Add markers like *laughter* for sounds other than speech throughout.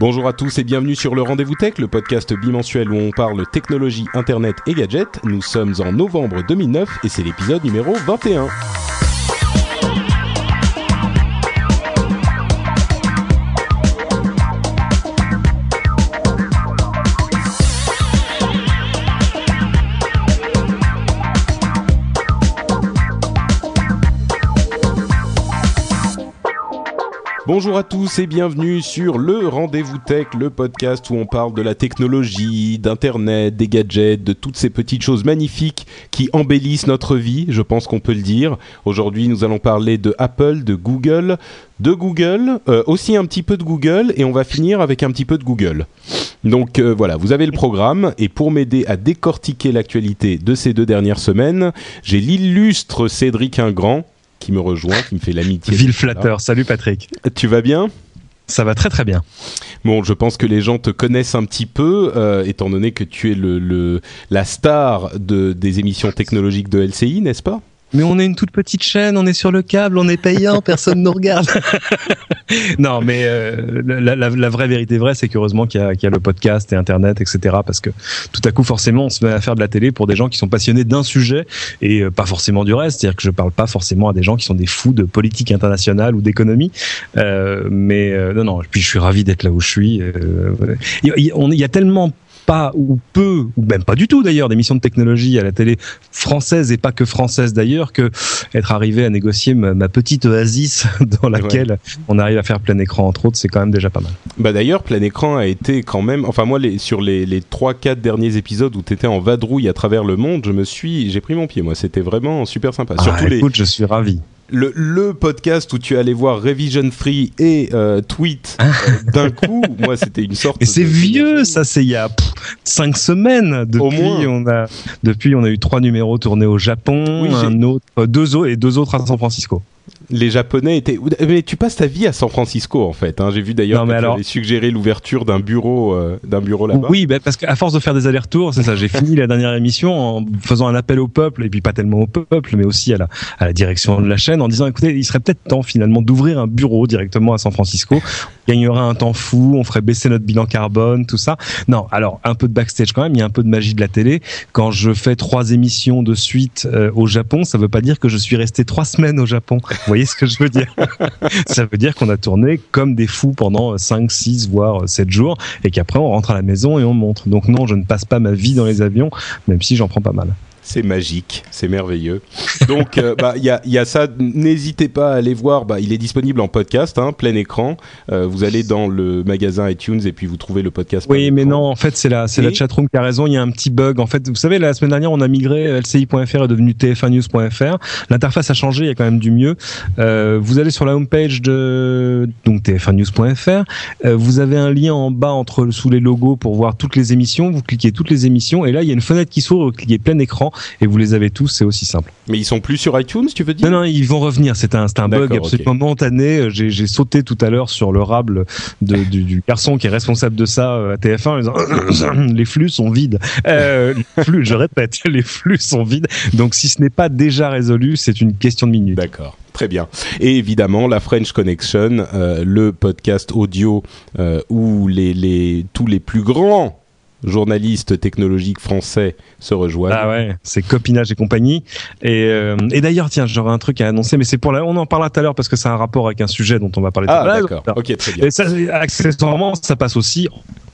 Bonjour à tous et bienvenue sur le Rendez-vous Tech, le podcast bimensuel où on parle technologie, internet et gadgets. Nous sommes en novembre 2009 et c'est l'épisode numéro 21. Bonjour à tous et bienvenue sur le Rendez-vous Tech, le podcast où on parle de la technologie, d'internet, des gadgets, de toutes ces petites choses magnifiques qui embellissent notre vie, je pense qu'on peut le dire. Aujourd'hui, nous allons parler de Apple, de Google, de Google, euh, aussi un petit peu de Google et on va finir avec un petit peu de Google. Donc euh, voilà, vous avez le programme et pour m'aider à décortiquer l'actualité de ces deux dernières semaines, j'ai l'illustre Cédric Ingrand qui me rejoint, qui me fait l'amitié. Ville flatteur. Salut Patrick. Tu vas bien? Ça va très très bien. Bon, je pense que les gens te connaissent un petit peu, euh, étant donné que tu es le, le la star de, des émissions technologiques de LCI, n'est-ce pas? Mais on est une toute petite chaîne, on est sur le câble, on est payant, *laughs* personne nous regarde. *laughs* non, mais euh, la, la, la vraie vérité vraie, c'est qu'heureusement qu'il y, a- qu'il y a le podcast et Internet, etc. Parce que tout à coup, forcément, on se met à faire de la télé pour des gens qui sont passionnés d'un sujet et euh, pas forcément du reste. C'est-à-dire que je parle pas forcément à des gens qui sont des fous de politique internationale ou d'économie. Euh, mais euh, non, non. Puis je suis ravi d'être là où je suis. Euh, y, il y a tellement pas ou peu ou même pas du tout d'ailleurs d'émissions de technologie à la télé française et pas que française d'ailleurs que être arrivé à négocier ma, ma petite oasis *laughs* dans laquelle on arrive à faire plein écran entre autres c'est quand même déjà pas mal. Bah d'ailleurs, plein écran a été quand même, enfin moi les, sur les les trois quatre derniers épisodes où t'étais en vadrouille à travers le monde, je me suis, j'ai pris mon pied moi, c'était vraiment super sympa. Surtout Ah, les écoute, je suis ravi. Le, le podcast où tu allais voir Revision Free et euh, Tweet euh, *laughs* d'un coup, moi c'était une sorte. Et c'est de- vieux, ça c'est il y a pff, cinq semaines. Depuis Au moins. on a depuis on a eu trois numéros tournés au Japon, Oui, un autre, deux autres et deux autres à San Francisco. Les Japonais étaient. Mais tu passes ta vie à San Francisco en fait. Hein. J'ai vu d'ailleurs que tu avais suggéré l'ouverture d'un bureau, euh, d'un bureau là-bas. Oui, ben parce qu'à force de faire des allers-retours, c'est ça. J'ai fini la dernière émission en faisant un appel au peuple, et puis pas tellement au peuple, mais aussi à la, à la direction de la chaîne, en disant écoutez, il serait peut-être temps finalement d'ouvrir un bureau directement à San Francisco. Gagnerait un temps fou, on ferait baisser notre bilan carbone, tout ça. Non, alors un peu de backstage quand même. Il y a un peu de magie de la télé. Quand je fais trois émissions de suite euh, au Japon, ça veut pas dire que je suis resté trois semaines au Japon. Vous voyez ce que je veux dire? *laughs* Ça veut dire qu'on a tourné comme des fous pendant 5, 6, voire 7 jours et qu'après on rentre à la maison et on montre. Donc non, je ne passe pas ma vie dans les avions, même si j'en prends pas mal. C'est magique, c'est merveilleux. Donc, euh, bah, il y, a, y a ça. N'hésitez pas à aller voir. Bah, il est disponible en podcast, hein, plein écran. Euh, vous allez dans le magasin iTunes et puis vous trouvez le podcast. Oui, mais non, en fait, c'est la, c'est Et- la chatroom qui a raison. Il y a un petit bug. En fait, vous savez, la semaine dernière, on a migré. LCI.fr est devenu TF1news.fr. L'interface a changé. Il y a quand même du mieux. Euh, vous allez sur la homepage de donc TF1news.fr. Vous avez un lien en bas entre sous les logos pour voir toutes les émissions. Vous cliquez toutes les émissions et là, il y a une fenêtre qui s'ouvre. Vous cliquez plein écran et vous les avez tous. C'est aussi simple. Mais ils sont plus sur iTunes, tu veux dire? Non, non, ils vont revenir. C'est un, un bug absolument momentané. J'ai, j'ai sauté tout à l'heure sur le rable de, du, du garçon qui est responsable de ça euh, à TF1 en disant *coughs* les flux sont vides. Euh, je répète, *laughs* les flux sont vides. Donc, si ce n'est pas déjà résolu, c'est une question de minutes. D'accord. Très bien. Et évidemment, la French Connection, euh, le podcast audio euh, où les, les, tous les plus grands journalistes technologiques français se rejoignent. Ah ouais, c'est copinage et compagnie. Et, euh, et d'ailleurs, tiens, j'aurais un truc à annoncer, mais c'est pour la, on en parlera tout à l'heure parce que c'est un rapport avec un sujet dont on va parler tout Ah, à l'heure. d'accord. Ok, très bien. Et ça, accessoirement, ça passe aussi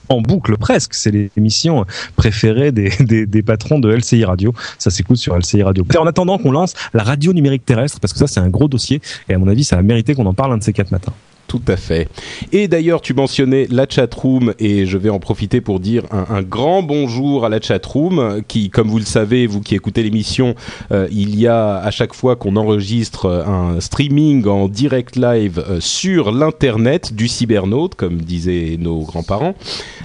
en boucle presque. C'est l'émission préférée des, des, des, patrons de LCI Radio. Ça s'écoute sur LCI Radio. En attendant qu'on lance la radio numérique terrestre, parce que ça c'est un gros dossier, et à mon avis ça a mérité qu'on en parle un de ces quatre matins. Tout à fait. Et d'ailleurs, tu mentionnais la chatroom et je vais en profiter pour dire un, un grand bonjour à la chatroom qui, comme vous le savez, vous qui écoutez l'émission, euh, il y a à chaque fois qu'on enregistre un streaming en direct live euh, sur l'internet du cybernaute, comme disaient nos grands-parents.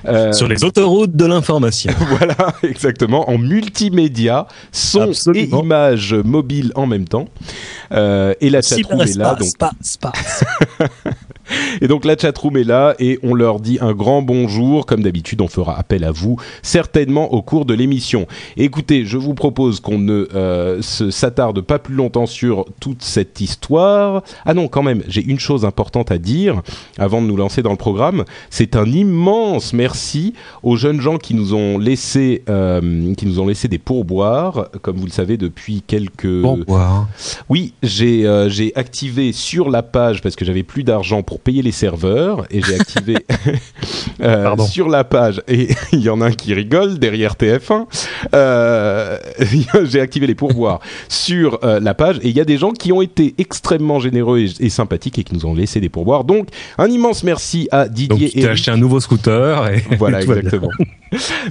Euh, sur les autoroutes de l'information. *laughs* voilà, exactement, en multimédia, son Absolument. et images mobiles en même temps. Et la chatroom est là. Donc... *laughs* Et donc la chatroom est là et on leur dit un grand bonjour. Comme d'habitude, on fera appel à vous certainement au cours de l'émission. Écoutez, je vous propose qu'on ne euh, s'attarde pas plus longtemps sur toute cette histoire. Ah non, quand même, j'ai une chose importante à dire avant de nous lancer dans le programme. C'est un immense merci aux jeunes gens qui nous ont laissé, euh, qui nous ont laissé des pourboires, comme vous le savez depuis quelques. Pourboires. Oui, j'ai euh, j'ai activé sur la page parce que j'avais plus d'argent pour payer les serveurs et j'ai activé *laughs* euh, sur la page et *laughs* il y en a un qui rigole derrière TF1 euh, *laughs* j'ai activé les pourboires sur euh, la page et il y a des gens qui ont été extrêmement généreux et, et, sympathiques et qui nous ont laissé des pourboires. Donc un immense merci à Didier donc tu as acheté un nouveau scooter et voilà exactement.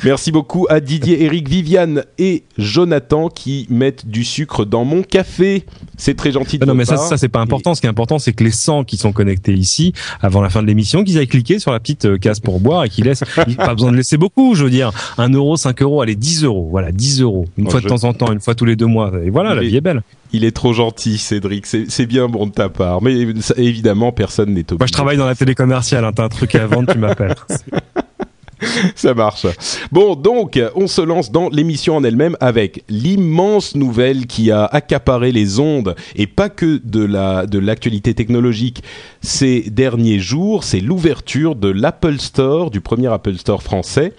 Merci beaucoup à Didier Eric Viviane et Jonathan qui mettent du sucre dans mon café. C'est très gentil de non, mais part. ça, ça c'est pas important. Et... Ce qui est important, c'est que les 100 qui sont connectés ici, avant la fin de l'émission, qu'ils aillent cliquer sur la petite euh, case pour boire et qu'ils laissent. *laughs* pas besoin de laisser beaucoup, je veux dire. 1 euro, 5 euros, allez, 10 euros. Voilà, 10 euros. Une oh, fois je... de temps en temps, une fois tous les deux mois. Et voilà, il la est... vie est belle. Il est trop gentil, Cédric. C'est bien bon de ta part. Mais ça, évidemment, personne n'est obligé. Moi, je travaille dans la télé commerciale. Hein. T'as un truc à vendre, tu m'appelles. *laughs* *laughs* Ça marche. Bon, donc, on se lance dans l'émission en elle-même avec l'immense nouvelle qui a accaparé les ondes et pas que de la de l'actualité technologique ces derniers jours. C'est l'ouverture de l'Apple Store, du premier Apple Store français.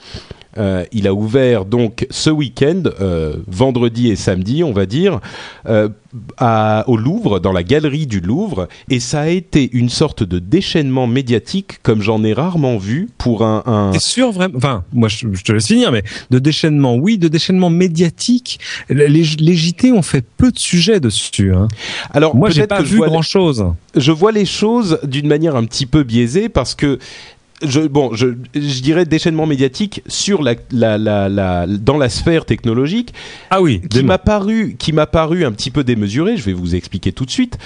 Euh, il a ouvert donc ce week-end, euh, vendredi et samedi, on va dire, euh, à, au Louvre, dans la galerie du Louvre, et ça a été une sorte de déchaînement médiatique comme j'en ai rarement vu pour un. un... T'es sûr vraiment? Enfin, moi je, je, te laisse finir, mais de déchaînement, oui, de déchaînement médiatique. Les, les JT ont fait peu de sujets dessus. Hein. Alors moi j'ai pas vu grand chose. Je vois les choses d'une manière un petit peu biaisée parce que je, bon, je, je, dirais déchaînement médiatique sur la, la, la, la, dans la sphère technologique. Ah oui, qui m'a paru, qui m'a paru un petit peu démesuré. Je vais vous expliquer tout de suite.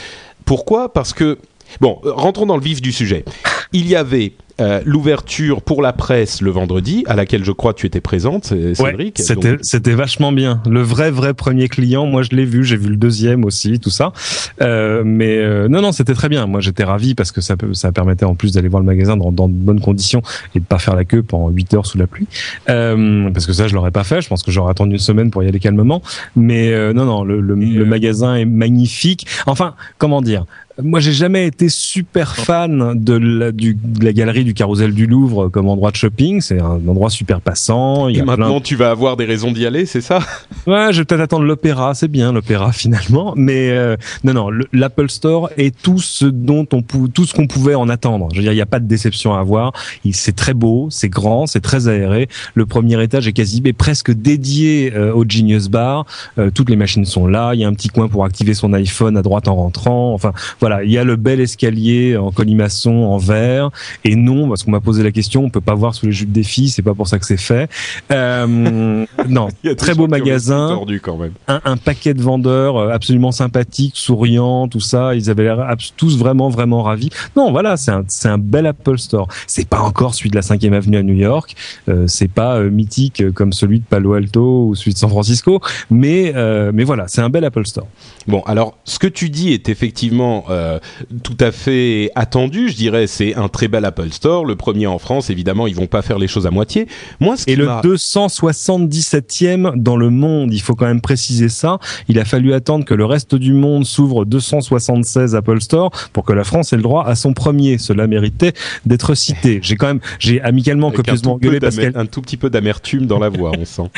Pourquoi? Parce que bon, rentrons dans le vif du sujet. Il y avait euh, l'ouverture pour la presse le vendredi, à laquelle je crois tu étais présente, Cédric. Ouais, c'était vachement bien. Le vrai vrai premier client, moi je l'ai vu, j'ai vu le deuxième aussi, tout ça. Euh, mais euh, non non, c'était très bien. Moi j'étais ravi parce que ça ça permettait en plus d'aller voir le magasin dans, dans, de bonnes conditions et de pas faire la queue pendant 8 heures sous la pluie. Euh, parce que ça je l'aurais pas fait. Je pense que j'aurais attendu une semaine pour y aller calmement. Mais euh, non non, le, le, le magasin est magnifique. Enfin comment dire? Moi, j'ai jamais été super fan de la, du, de la galerie du Carrousel du Louvre comme endroit de shopping. C'est un endroit super passant. Il y Et maintenant, plein... tu vas avoir des raisons d'y aller, c'est ça? Ouais, je vais peut-être attendre l'opéra. C'est bien l'opéra *laughs* finalement, mais euh, non, non, l'Apple Store est tout ce dont on tout ce qu'on pouvait en attendre. Je veux dire, il n'y a pas de déception à avoir. C'est très beau, c'est grand, c'est très aéré. Le premier étage est quasi est presque dédié euh, au Genius Bar. Euh, toutes les machines sont là. Il y a un petit coin pour activer son iPhone à droite en rentrant. Enfin voilà, il y a le bel escalier en colimaçon en verre et non parce qu'on m'a posé la question, on peut pas voir sous les jupes des filles, c'est pas pour ça que c'est fait. Euh, non, *laughs* très beau magasin, tordu quand même. Un, un, paquet de vendeurs euh, absolument sympathiques, souriants, tout ça, ils avaient l'air tous vraiment vraiment ravis. Non, voilà, c'est un c'est un bel Apple Store. C'est pas encore celui de la 5e avenue à New York, euh, c'est pas euh, mythique comme celui de Palo Alto ou celui de San Francisco, mais euh, mais voilà, c'est un bel Apple Store. Bon, alors ce que tu dis est effectivement euh, tout à fait attendu, je dirais. C'est un très bel Apple Store, le premier en France. Évidemment, ils vont pas faire les choses à moitié. Moi, ce et le 277e dans le monde, il faut quand même préciser ça. Il a fallu attendre que le reste du monde s'ouvre 276 Apple Store pour que la France ait le droit à son premier. Cela méritait d'être cité. *laughs* J'ai quand même, j'ai amicalement Avec copieusement engueulé parce qu'elle un tout petit peu d'amertume dans la voix, on sent.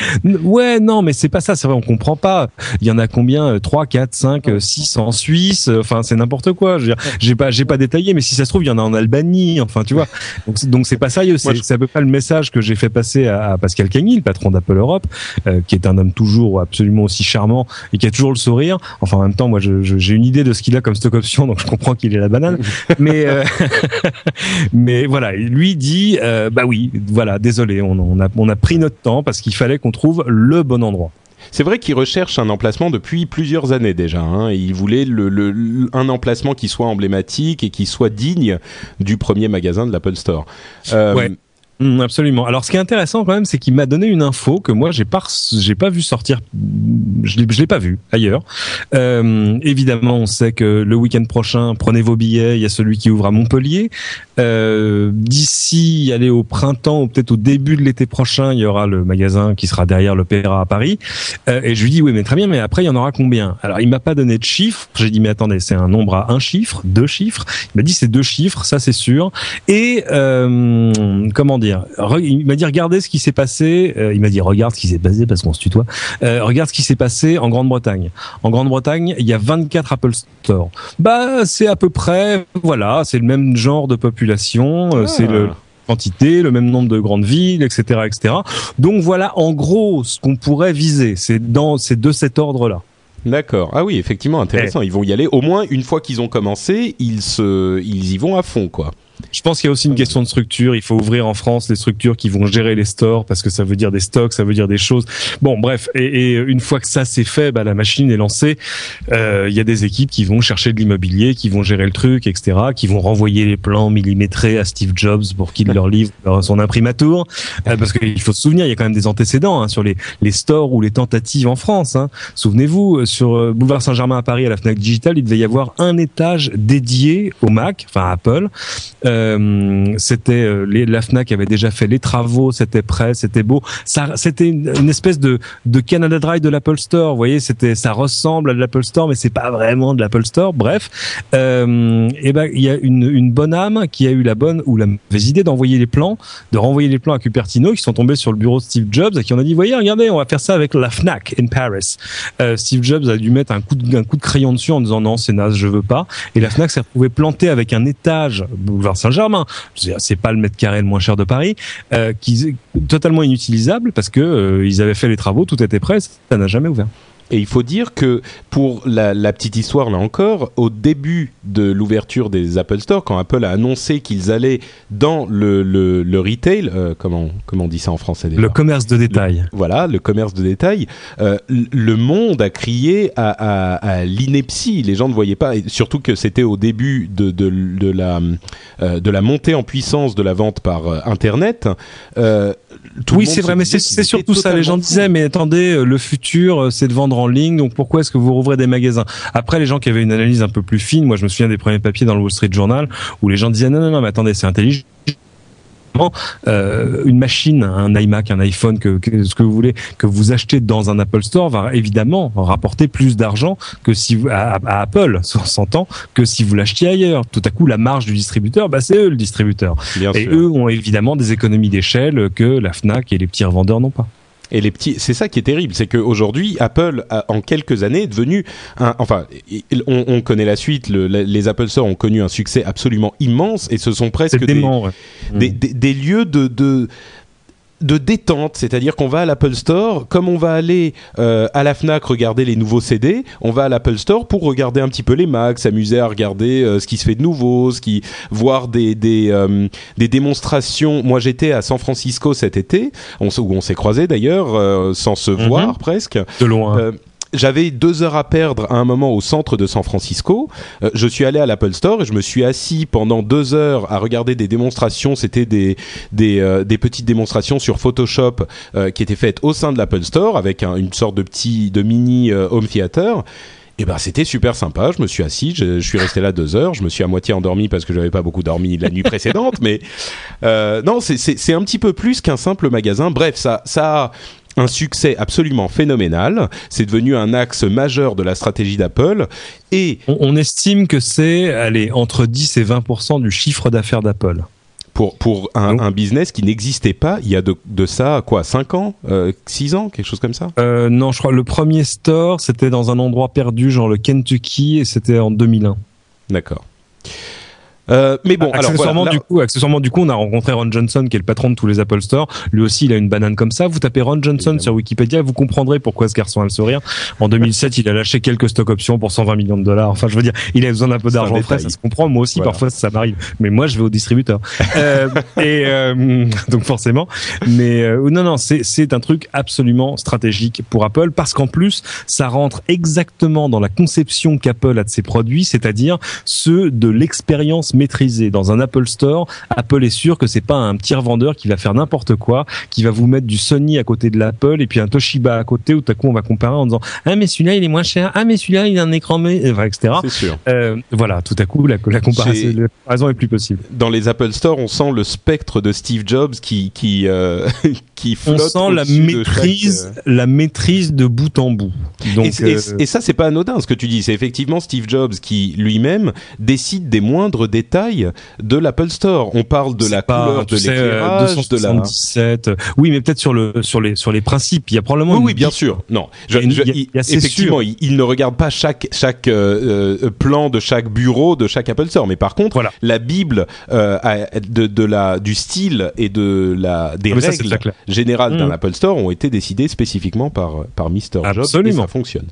Ouais, non, mais c'est pas ça. C'est vrai, on comprend pas. Il y en a combien? 3, 4, 5, 6 en Suisse? Enfin, c'est n'importe n'importe quoi. J'ai pas, j'ai pas détaillé, mais si ça se trouve, il y en a en Albanie. Enfin, tu vois. Donc c'est pas sérieux. C'est à peu près le message que j'ai fait passer à, Pascal Cagny, le patron d'Apple Europe, euh, qui est un homme toujours absolument aussi charmant et qui a toujours le sourire. Enfin, en même temps, moi, j'ai une idée de ce qu'il a comme stock option, donc je comprends qu'il est la banane. *laughs* mais euh, *laughs* mais voilà, lui dit, euh, bah oui, voilà, désolé, on, on a on a pris notre temps parce qu'il fallait qu'on trouve le bon endroit. C'est vrai qu'il recherche un emplacement depuis plusieurs années déjà. Hein, il voulait le, un emplacement qui soit emblématique et qui soit digne du premier magasin de l'Apple Store. Euh, Mm, absolument. Alors, ce qui est intéressant quand même, c'est qu'il m'a donné une info que moi j'ai pas j'ai pas vu sortir. Je l'ai, pas vu ailleurs. Euh, évidemment, on sait que le week-end prochain, prenez vos billets. Il y a celui qui ouvre à Montpellier. Euh, d'ici, aller au printemps ou peut-être au début de l'été prochain, il y aura le magasin qui sera derrière l'Opéra à Paris. Euh, et je lui dis oui, mais très bien, mais après il y en aura combien? Alors, il m'a pas donné de chiffre. J'ai dit mais attendez, c'est un nombre à un chiffre, deux chiffres? Il m'a dit c'est deux chiffres, ça c'est sûr. Et euh, comment dire? Il m'a dit regardez ce qui s'est passé. Euh, il m'a dit regarde ce qui s'est passé parce qu'on se tutoie. Euh, regarde ce qui s'est passé en Grande-Bretagne. En Grande-Bretagne, il y a 24 Apple Store. Bah c'est à peu près voilà, c'est le même genre de population, euh, c'est le ah. quantité, le même nombre de grandes villes, etc., etc. Donc voilà, en gros, ce qu'on pourrait viser, c'est dans, c'est de cet ordre-là. D'accord. Ah oui, effectivement, intéressant. Ils vont y aller. Au moins, une fois qu'ils ont commencé, ils se, ils y vont à fond, quoi. Je pense qu'il y a aussi une question de structure. Il faut ouvrir en France les structures qui vont gérer les stores parce que ça veut dire des stocks, ça veut dire des choses. Bon, bref. Et, une fois que ça c'est fait, bah, la machine est lancée. Euh, il y a des équipes qui vont chercher de l'immobilier, qui vont gérer le truc, etc., qui vont renvoyer les plans millimétrés à Steve Jobs pour qu'il leur livre son imprimatur. Euh, parce qu'il faut se souvenir, il y a quand même des antécédents hein, sur les, stores ou les tentatives en France. Hein. Souvenez-vous, sur euh, Boulevard Saint-Germain à Paris, à la Fnac Digital, il devait y avoir un étage dédié au Mac, enfin à Apple. C'était euh, la Fnac avait déjà fait les travaux, c'était prêt, c'était beau. Ça, c'était une, espèce de de Canada Dry de l'Apple Store. Vous voyez, c'était ça ressemble à de l'Apple Store, mais c'est pas vraiment de l'Apple Store. Bref, euh, et ben il y a une, une bonne âme qui a eu la bonne ou la mauvaise idée d'envoyer les plans, de renvoyer les plans à Cupertino, qui sont tombés sur le bureau de Steve Jobs et qui ont dit voyez, regardez, on va faire ça avec la Fnac in Paris. Euh, Steve Jobs a dû mettre un coup de un coup de crayon dessus en disant non, c'est naze, je veux pas. Et la Fnac s'est retrouvée plantée avec un étage boulevard Saint-Germain. C'est pas le mètre carré le moins cher de Paris, euh, qui totalement inutilisable parce que euh, ils avaient fait les travaux, tout était prêt, ça n'a jamais ouvert. Et il faut dire que pour la, la, petite histoire là encore, au début de l'ouverture des Apple Store, quand Apple a annoncé qu'ils allaient dans le, le, le retail, euh, comment comment on dit ça en français Le commerce de détail. voilà, le commerce de détail. Euh, le monde a crié à, à, à l'ineptie. Les gens ne voyaient pas, et surtout que c'était au début de, de, de la euh, de la montée en puissance de la vente par Internet. Oui, c'est vrai, mais c'est surtout ça. Les gens disaient, mais attendez, le futur, c'est de vendre en ligne, donc pourquoi est-ce que vous rouvrez des magasins? Après, les gens qui avaient une analyse un peu plus fine, moi je me souviens des premiers papiers dans le Wall Street Journal où les gens disaient non, non, non, mais attendez, c'est intelligent euh, une machine, un iMac, un iPhone, que, ce que vous voulez, que vous achetez dans un Apple Store va évidemment rapporter plus d'argent que si vous, à, Apple, *laughs* s'entend, que si vous l'achetiez ailleurs. Tout à coup, la marge du distributeur, bah, c'est eux le distributeur. et eux ont évidemment des économies d'échelle que la Fnac et les petits revendeurs n'ont pas. Et les petits, c'est ça qui est terrible, c'est qu'aujourd'hui, Apple, en quelques années, est devenu un, enfin, on, on connaît la suite, le, les Apple Store ont connu un succès absolument immense et ce sont presque des, des, des, des, lieux de, de de détente, c'est-à-dire qu'on va à l'Apple Store, comme on va aller euh, à la Fnac regarder les nouveaux CD, on va à l'Apple Store pour regarder un petit peu les Macs, s'amuser à regarder euh, ce qui se fait de nouveau, ce qui voir des des, euh, des démonstrations. Moi, j'étais à San Francisco cet été, on, où on s'est croisés d'ailleurs, sans se mhm. voir presque. De loin j'avais deux heures à perdre à un moment au centre de San Francisco. Euh, je suis allé à l'Apple Store et je me suis assis pendant deux heures à regarder des démonstrations. C'était des des, euh, petites démonstrations sur Photoshop euh, qui étaient faites au sein de l'Apple Store avec une sorte de petit de mini home theater. Et ben c'était super sympa. Je me suis assis, je, suis resté là deux heures. Je me suis à moitié endormi parce que j'avais pas beaucoup dormi la nuit précédente. *laughs* mais non, c'est un petit peu plus qu'un simple magasin. Bref, ça ça un succès absolument phénoménal. C'est devenu un axe majeur de la stratégie d'Apple. Et on, estime que c'est allez entre 10 et 20% du chiffre d'affaires d'Apple. Pour, pour un, business qui n'existait pas il y a de, de ça quoi 5 ans 6 euh, ans quelque chose comme ça? Euh, non je crois le premier store c'était dans un endroit perdu genre le Kentucky et c'était en 2001 D'accord. Euh, mais bon, accessoirement alors du coup, accessoirement du coup, on a rencontré Ron Johnson, qui est le patron de tous les Apple Store. Lui aussi, il a une banane comme ça. Vous tapez Ron Johnson sur Wikipédia, vous comprendrez pourquoi ce garçon a le sourire. En 2007, il a lâché quelques stock options pour 120 millions de dollars. Enfin, je veux dire, il a besoin d'un peu d'argent frais, ça se comprend. Moi aussi, parfois, ça m'arrive. Mais moi, je vais au distributeur. *laughs* euh, et euh, *laughs* donc forcément. Mais euh, non, non, c'est c'est un truc absolument stratégique pour Apple parce qu'en plus, ça rentre exactement dans la conception qu'Apple a de ses produits, c'est-à-dire ceux de l'expérience maîtrisé. Dans un Apple Store, Apple est sûr que c'est pas un petit revendeur qui va faire n'importe quoi, qui va vous mettre du Sony à côté de l'Apple et puis un Toshiba à côté où tout à coup on va comparer en disant ah mais celui-là il est moins cher, ah mais celui-là il a un écran mais enfin, etc. C'est sûr. Euh, voilà, tout à coup la, la comparaison, la comparaison est plus possible. Dans les Apple Store, on sent le spectre de Steve Jobs qui qui euh, *laughs* qui flotte. On sent la maîtrise, chaque, euh... la maîtrise de bout en bout. Donc, et, et, euh... et ça c'est pas anodin ce que tu dis. C'est effectivement Steve Jobs qui lui-même décide des moindres détails de l'Apple Store. On parle de la pas, couleur de l'éclairage, de la 277. Oui, mais peut-être sur le sur les sur les principes. Il y a probablement. Oui, oui bien sûr. Non, je, il y a, je, il y a, effectivement, il, il, ne regarde pas chaque chaque euh, plan de chaque bureau de chaque Apple Store, mais par contre, voilà. la bible euh, de, de la du style et de la des mais règles ça, générales mmh. d'un Apple Store ont été décidées spécifiquement par par Mr. Jobs et ça fonctionne.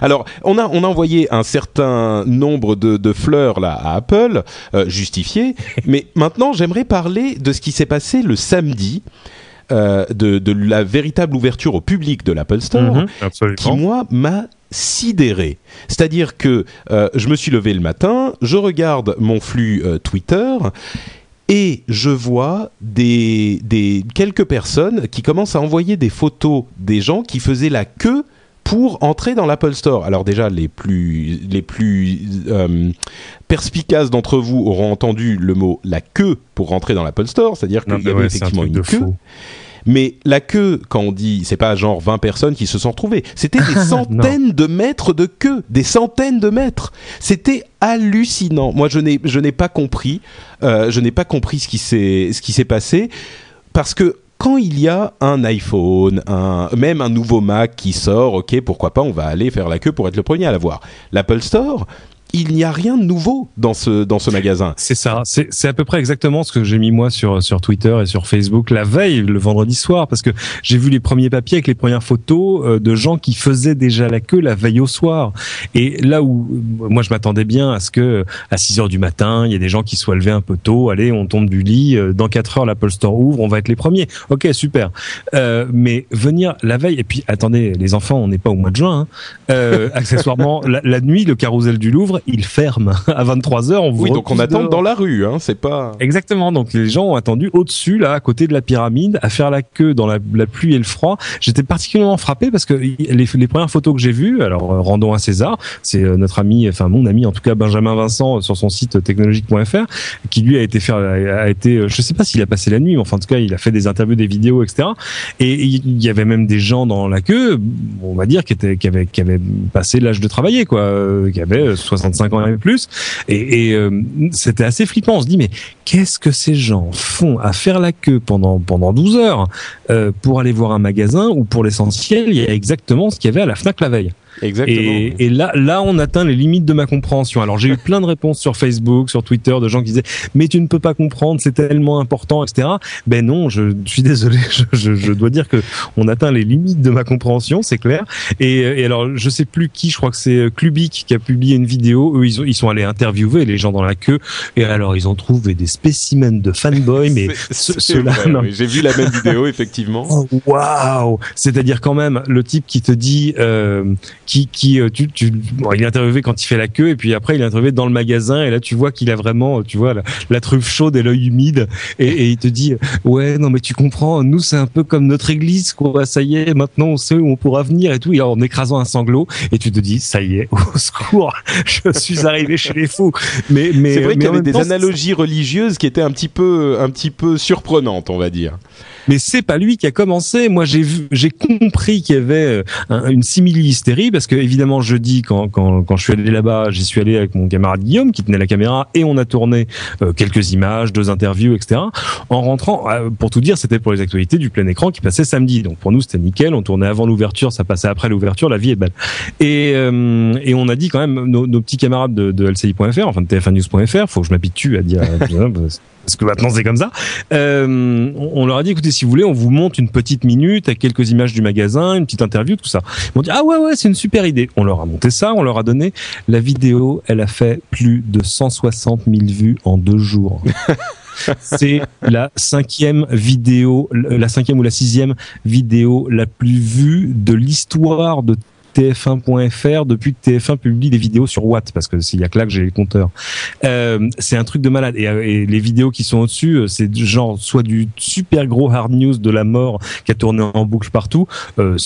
Alors, on a, on a envoyé un certain nombre de, de fleurs là à Apple, euh, justifiées, *laughs* mais maintenant j'aimerais parler de ce qui s'est passé le samedi. Euh, de, de, la véritable ouverture au public de l'Apple Store, mmh, qui moi m'a sidéré. C'est-à-dire que euh, je me suis levé le matin, je regarde mon flux euh, Twitter et je vois des, des quelques personnes qui commencent à envoyer des photos des gens qui faisaient la queue pour entrer dans l'Apple Store. Alors déjà, les plus, les plus euh, perspicaces d'entre vous auront entendu le mot la queue pour rentrer dans l'Apple Store, c'est-à-dire qu'il y avait ouais, effectivement une queue. Mais la queue, quand on dit, c'est pas genre 20 personnes qui se sont retrouvées. C'était des *laughs* centaines de mètres de queue, des centaines de mètres. C'était hallucinant. Moi, je n'ai, je n'ai pas compris, euh, je n'ai pas compris ce qui s'est, ce qui s'est passé, parce que quand il y a un iPhone, même un nouveau Mac qui sort, ok, pourquoi pas, on va aller faire la queue pour être le premier à l'avoir. L'Apple Store, il n'y a rien de nouveau dans ce dans ce magasin. C'est ça, c'est à peu près exactement ce que j'ai mis moi sur sur Twitter et sur Facebook la veille le vendredi soir parce que j'ai vu les premiers papiers avec les premières photos euh, de gens qui faisaient déjà la queue la veille au soir. Et là où moi je m'attendais bien à ce que à 6 heures du matin, il y ait des gens qui soient levés un peu tôt, allez, on tombe du lit, euh, dans 4 heures l'Apple Store ouvre, on va être les premiers. OK, super. Euh, mais venir la veille et puis attendez, les enfants, on n'est pas au mois de juin hein. *laughs* accessoirement la, la nuit le carrousel du Louvre il ferme *laughs* à 23 heures. On vous oui, donc on attend dans la rue, hein, c'est pas. Exactement. Donc les gens ont attendu au-dessus, là, à côté de la pyramide, à faire la queue dans la, la pluie et le froid. J'étais particulièrement frappé parce que les, les, premières photos que j'ai vues, alors euh, rendons à César, c'est euh, notre ami, enfin mon ami en tout cas Benjamin Vincent euh, sur son site technologique.fr, qui lui a été faire, a été, je sais pas s'il a passé la nuit, mais enfin en tout cas il a fait des interviews, des vidéos, etc. Et il y avait même des gens dans la queue, on va dire, qui étaient, qui avaient, qui avaient passé l'âge de travailler, quoi, qui avaient 60 65 ans et plus. Et, et euh, c'était assez flippant. On se dit, mais qu'est-ce que ces gens font à faire la queue pendant, pendant 12 heures euh, pour aller voir un magasin où, pour l'essentiel, il y a exactement ce qu'il y avait à la FNAC la veille Exactement. Et, et, là, là, on atteint les limites de ma compréhension. Alors, j'ai eu plein de réponses sur Facebook, sur Twitter, de gens qui disaient "Mais tu ne peux pas comprendre, c'est tellement important, etc." Ben non, je, je suis désolé, *laughs* je, je, je, dois dire que on atteint les limites de ma compréhension, c'est clair. Et, et, alors, je sais plus qui, je crois que c'est Clubic qui a publié une vidéo. Eux, ils, ont, ils sont allés interviewer les gens dans la queue, et alors ils ont trouvé des spécimens de fanboys, mais *laughs* ceux-là. Oui, j'ai vu la même vidéo, effectivement. Oh, Waouh C'est-à-dire quand même le type qui te dit. Euh, qui, qui tu, tu, bon, il est interviewé quand il fait la queue et puis après il est interviewé dans le magasin et là tu vois qu'il a vraiment tu vois la, la truffe chaude et l'œil humide et, et, il te dit ouais non mais tu comprends nous c'est un peu comme notre église quoi. Ça y est maintenant on sait où on pourra venir et tout et en écrasant un sanglot et tu te dis ça y est au secours *laughs* je suis arrivé chez les fous mais mais c'est vrai qu'il y avait des temps, analogies religieuses qui étaient un petit peu un petit peu surprenantes on va dire mais c'est pas lui qui a commencé. Moi, j'ai compris qu'il y avait un, une simili-hystérie parce que évidemment jeudi quand quand je suis allé là-bas, j'y suis allé avec mon camarade Guillaume qui tenait la caméra et on a tourné euh, quelques images, deux interviews, etc. En rentrant, euh, pour tout dire, c'était pour les actualités du plein écran qui passait samedi. Donc pour nous c'était nickel. On tournait avant l'ouverture, ça passait après l'ouverture. La vie est belle. Et euh, on a dit quand même nos, petits camarades de, LCI.fr, enfin de TF1news.fr, faut que je m'habitue à dire *laughs* parce que maintenant c'est comme ça. Euh, on leur a dit écoutez si vous voulez on vous monte une petite minute avec quelques images du magasin, une petite interview, tout ça. Ils m'ont dit ah ouais ouais c'est une super idée. On leur a monté ça, on leur a donné la vidéo, elle a fait plus de 160 000 vues en deux jours. *laughs* c'est la cinquième vidéo, la cinquième ou la sixième vidéo la plus vue de l'histoire de TF1.fr depuis que TF1 publie des vidéos sur Watt parce que s'il y a que là que j'ai les compteurs. Euh, c'est un truc de malade et, et les vidéos qui sont au-dessus, euh, c'est genre soit du super gros hard news de la mort qui a tourné en boucle partout, euh,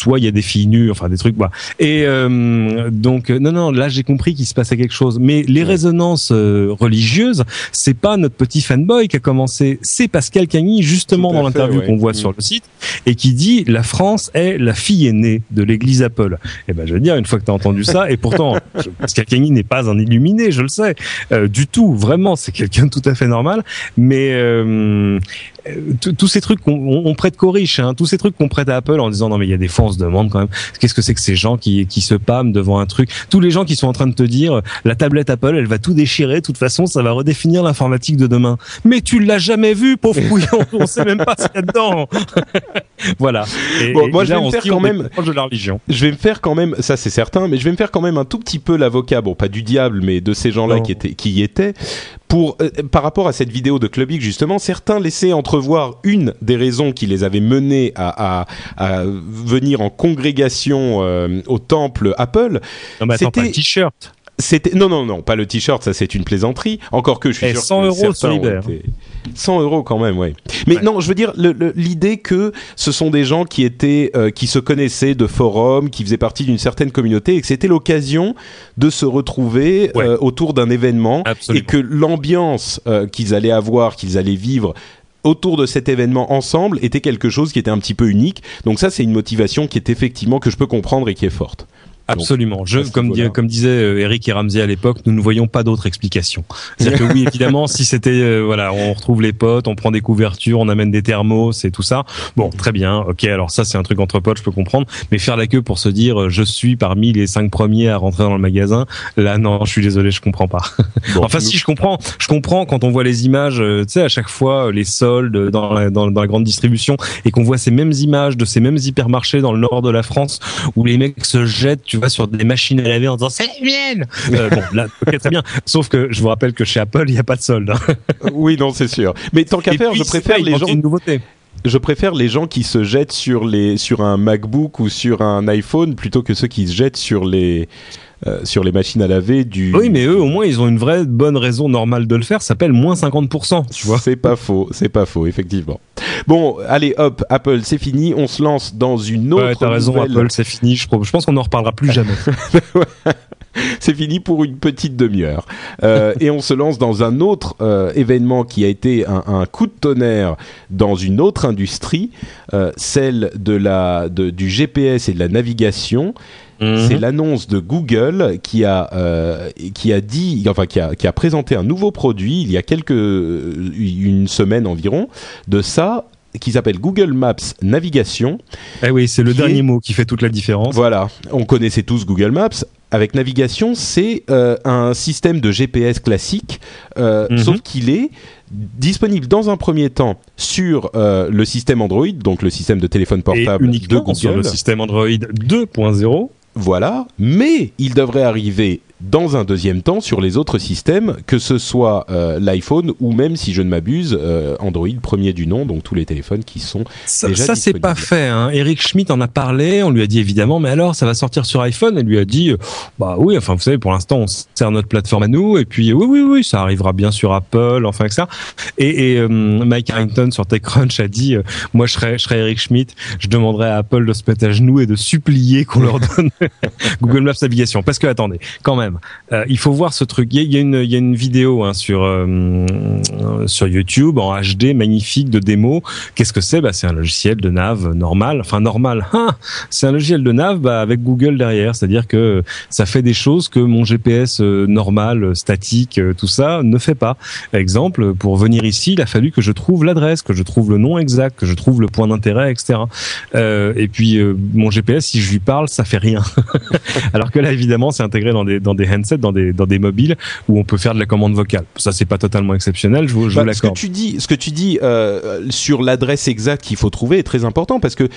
soit il y a des filles nues, enfin des trucs. Bah. Et euh, donc non non, là j'ai compris qu'il se passait quelque chose. Mais les résonances euh, religieuses, c'est pas notre petit fanboy qui a commencé, c'est Pascal Cagny justement dans l'interview ouais. qu'on voit Mm. sur le site et qui dit la France est la fille aînée de l'Église Apple. Et ben je veux dire une fois que tu as entendu ça et pourtant Pascal Cagny n'est pas un illuminé, je le sais euh, du tout, vraiment c'est quelqu'un de tout à fait normal, mais euh, euh, tous tous ces trucs qu'on on, on prête qu'aux riches, hein, tous ces trucs qu'on prête à Apple en disant non mais il y a des fois on se demande quand même qu'est-ce que c'est que ces gens qui qui se pâment devant un truc, tous les gens qui sont en train de te dire euh, la tablette Apple elle va tout déchirer, de toute façon ça va redéfinir l'informatique de demain. Mais tu l'as jamais vu pauvre couillon, *laughs* on sait même pas ce qu'il y a dedans. *laughs* voilà. Et, Bon, et moi, je vais me faire quand même- de la religion. je vais me faire quand même, ça c'est certain, mais je vais me faire quand même un tout petit peu l'avocat, bon pas du diable, mais de ces gens-là qui étaient, qui y étaient, pour euh, par rapport à cette vidéo de Clubic justement, certains laissaient entrevoir une des raisons qui les avait menés à, à, à venir en congrégation euh, au temple Apple. Non mais attends, pas le C'était- t-shirt. C'était non non non pas le t-shirt, ça c'est une plaisanterie. Encore que je suis Eh, sûr 100 que euros certains solidaire. été- 100 euros quand même, ouais. Mais Ouais. non, je veux dire l'idée que ce sont des gens qui étaient, euh, qui se connaissaient de forums, qui faisaient partie d'une certaine communauté, et que c'était l'occasion de se retrouver Ouais. euh, autour d'un événement, Absolument. et que l'ambiance euh, qu'ils allaient avoir, qu'ils allaient vivre autour de cet événement ensemble était quelque chose qui était un petit peu unique. Donc ça, c'est une motivation qui est effectivement que je peux comprendre et qui est forte. Absolument. Je, comme, comme disait euh, Eric et Ramsey à l'époque, nous ne voyons pas d'autre explication. C'est-à-dire que oui, évidemment, si c'était, euh, voilà, on retrouve les potes, on prend des couvertures, on amène des thermos et tout ça. Bon, très bien, ok. Alors ça, c'est un truc entre potes, je peux comprendre. Mais faire la queue pour se dire, euh, je suis parmi les cinq premiers à rentrer dans le magasin, là, non, je suis désolé, je comprends pas. Bon, *laughs* enfin, nous- si je comprends, je comprends quand on voit les images, euh, tu sais, à chaque fois les soldes dans la, dans, dans la grande distribution et qu'on voit ces mêmes images de ces mêmes hypermarchés dans le nord de la France où les mecs se jettent, tu vois, sur des machines à laver en disant c'est la mienne. *laughs* Euh, bon, là, ok, très bien. Sauf que je vous rappelle que chez Apple, il n'y a pas de solde. hein. Oui, non, c'est sûr. Mais tant qu'à faire, puis, je préfère les gens. une nouveauté. Je préfère les gens qui se jettent sur les sur un MacBook ou sur un iPhone plutôt que ceux qui se jettent sur les euh, sur les machines à laver du. Oui, mais eux, au moins, ils ont une vraie bonne raison normale de le faire. Ça s'appelle moins 50%, tu vois. C'est pas faux, c'est pas faux, effectivement. Bon, allez, hop, Apple, c'est fini. On se lance dans une autre Ouais, t'as raison, nouvelle. Apple, c'est fini. Je, je pense qu'on en reparlera plus jamais. *laughs* C'est fini pour une petite demi-heure. Euh, et on se lance dans un autre euh, événement qui a été un, un coup de tonnerre dans une autre industrie, euh, celle de la, de- du GPS et de la navigation. C'est Mhm. l'annonce de Google qui a euh, qui a dit enfin qui a qui a présenté un nouveau produit il y a quelques une semaine environ de ça qui s'appelle Google Maps Navigation. Eh oui, c'est le dernier est- mot qui fait toute la différence. Voilà, on connaissait tous Google Maps. Avec navigation, c'est euh, un système de GPS classique, euh, Mhm. sauf qu'il est disponible dans un premier temps sur euh, le système Android, donc le système de téléphone Et portable de uniquement Google. sur le système Android 2.0. Voilà, mais il devrait arriver dans un deuxième temps sur les autres systèmes, que ce soit euh, l'iPhone ou même, si je ne m'abuse, euh, Android premier du nom, donc tous les téléphones qui sont Ça, Déjà ça, c'est pas fait. Hein. Eric Schmidt en a parlé. On lui a dit évidemment, mais alors ça va sortir sur iPhone? Elle lui a dit, euh, bah oui. Enfin, vous savez, pour l'instant, on sert notre plateforme à nous. Et puis, oui, oui, oui, ça arrivera bien sur Apple. Enfin, que ça. Et, et euh, Mike Harrington sur TechCrunch a dit, moi, je serais, je serais Eric Schmidt. Je demanderais à Apple de se mettre à genoux et de supplier qu'on leur *laughs* donne *laughs* Google Maps navigation. Parce que attendez, quand même, euh, il faut voir ce truc. Il y a, une, vidéo hein, sur euh, un, sur YouTube en HD magnifique de démo. Qu'est-ce que c'est? Bah, C'est un logiciel de nav normal, enfin normal. *laughs* Hein? C'est un logiciel de nav bah, avec Google derrière, c'est-à-dire que ça fait des choses que mon GPS euh, normal, statique, euh, tout ça ne fait pas. Exemple, pour venir ici, il a fallu que je trouve l'adresse, que je trouve le nom exact, que je trouve le point d'intérêt, etc. Euh, et puis euh, mon GPS, si je lui parle, ça fait rien. *laughs* Alors que là, évidemment, c'est intégré dans dans des handsets, dans des dans des mobiles où on peut faire de la commande vocale. Ça, c'est pas totalement exceptionnel, je vous, je Bah, vous ce que tu dis, ce que tu dis euh, sur l'adresse exacte qu'il faut trouver est très important parce que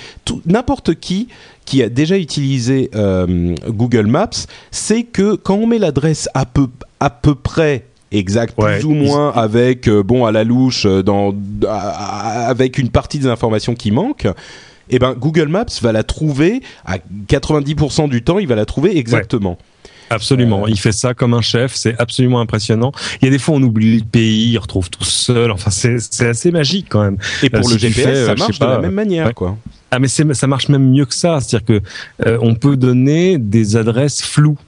n'importe qui qui a déjà utilisé euh, Google Maps sait que quand on met l'adresse à peu à peu près exact Ouais. plus ou moins avec euh, bon à la louche euh, dans avec une partie des informations qui manquent eh ben Google Maps va la trouver à 90% du temps il va la trouver exactement Absolument, il fait ça comme un chef, c'est absolument impressionnant. Il y a des fois on oublie le pays, il retrouve tout seul. Enfin, c'est assez magique quand même. et pour Euh, le GPS fais, euh, ça marche de pas, la même manière ouais. quoi Ah mais ça marche même mieux que ça, c'est-à-dire que euh, on peut donner des adresses floues.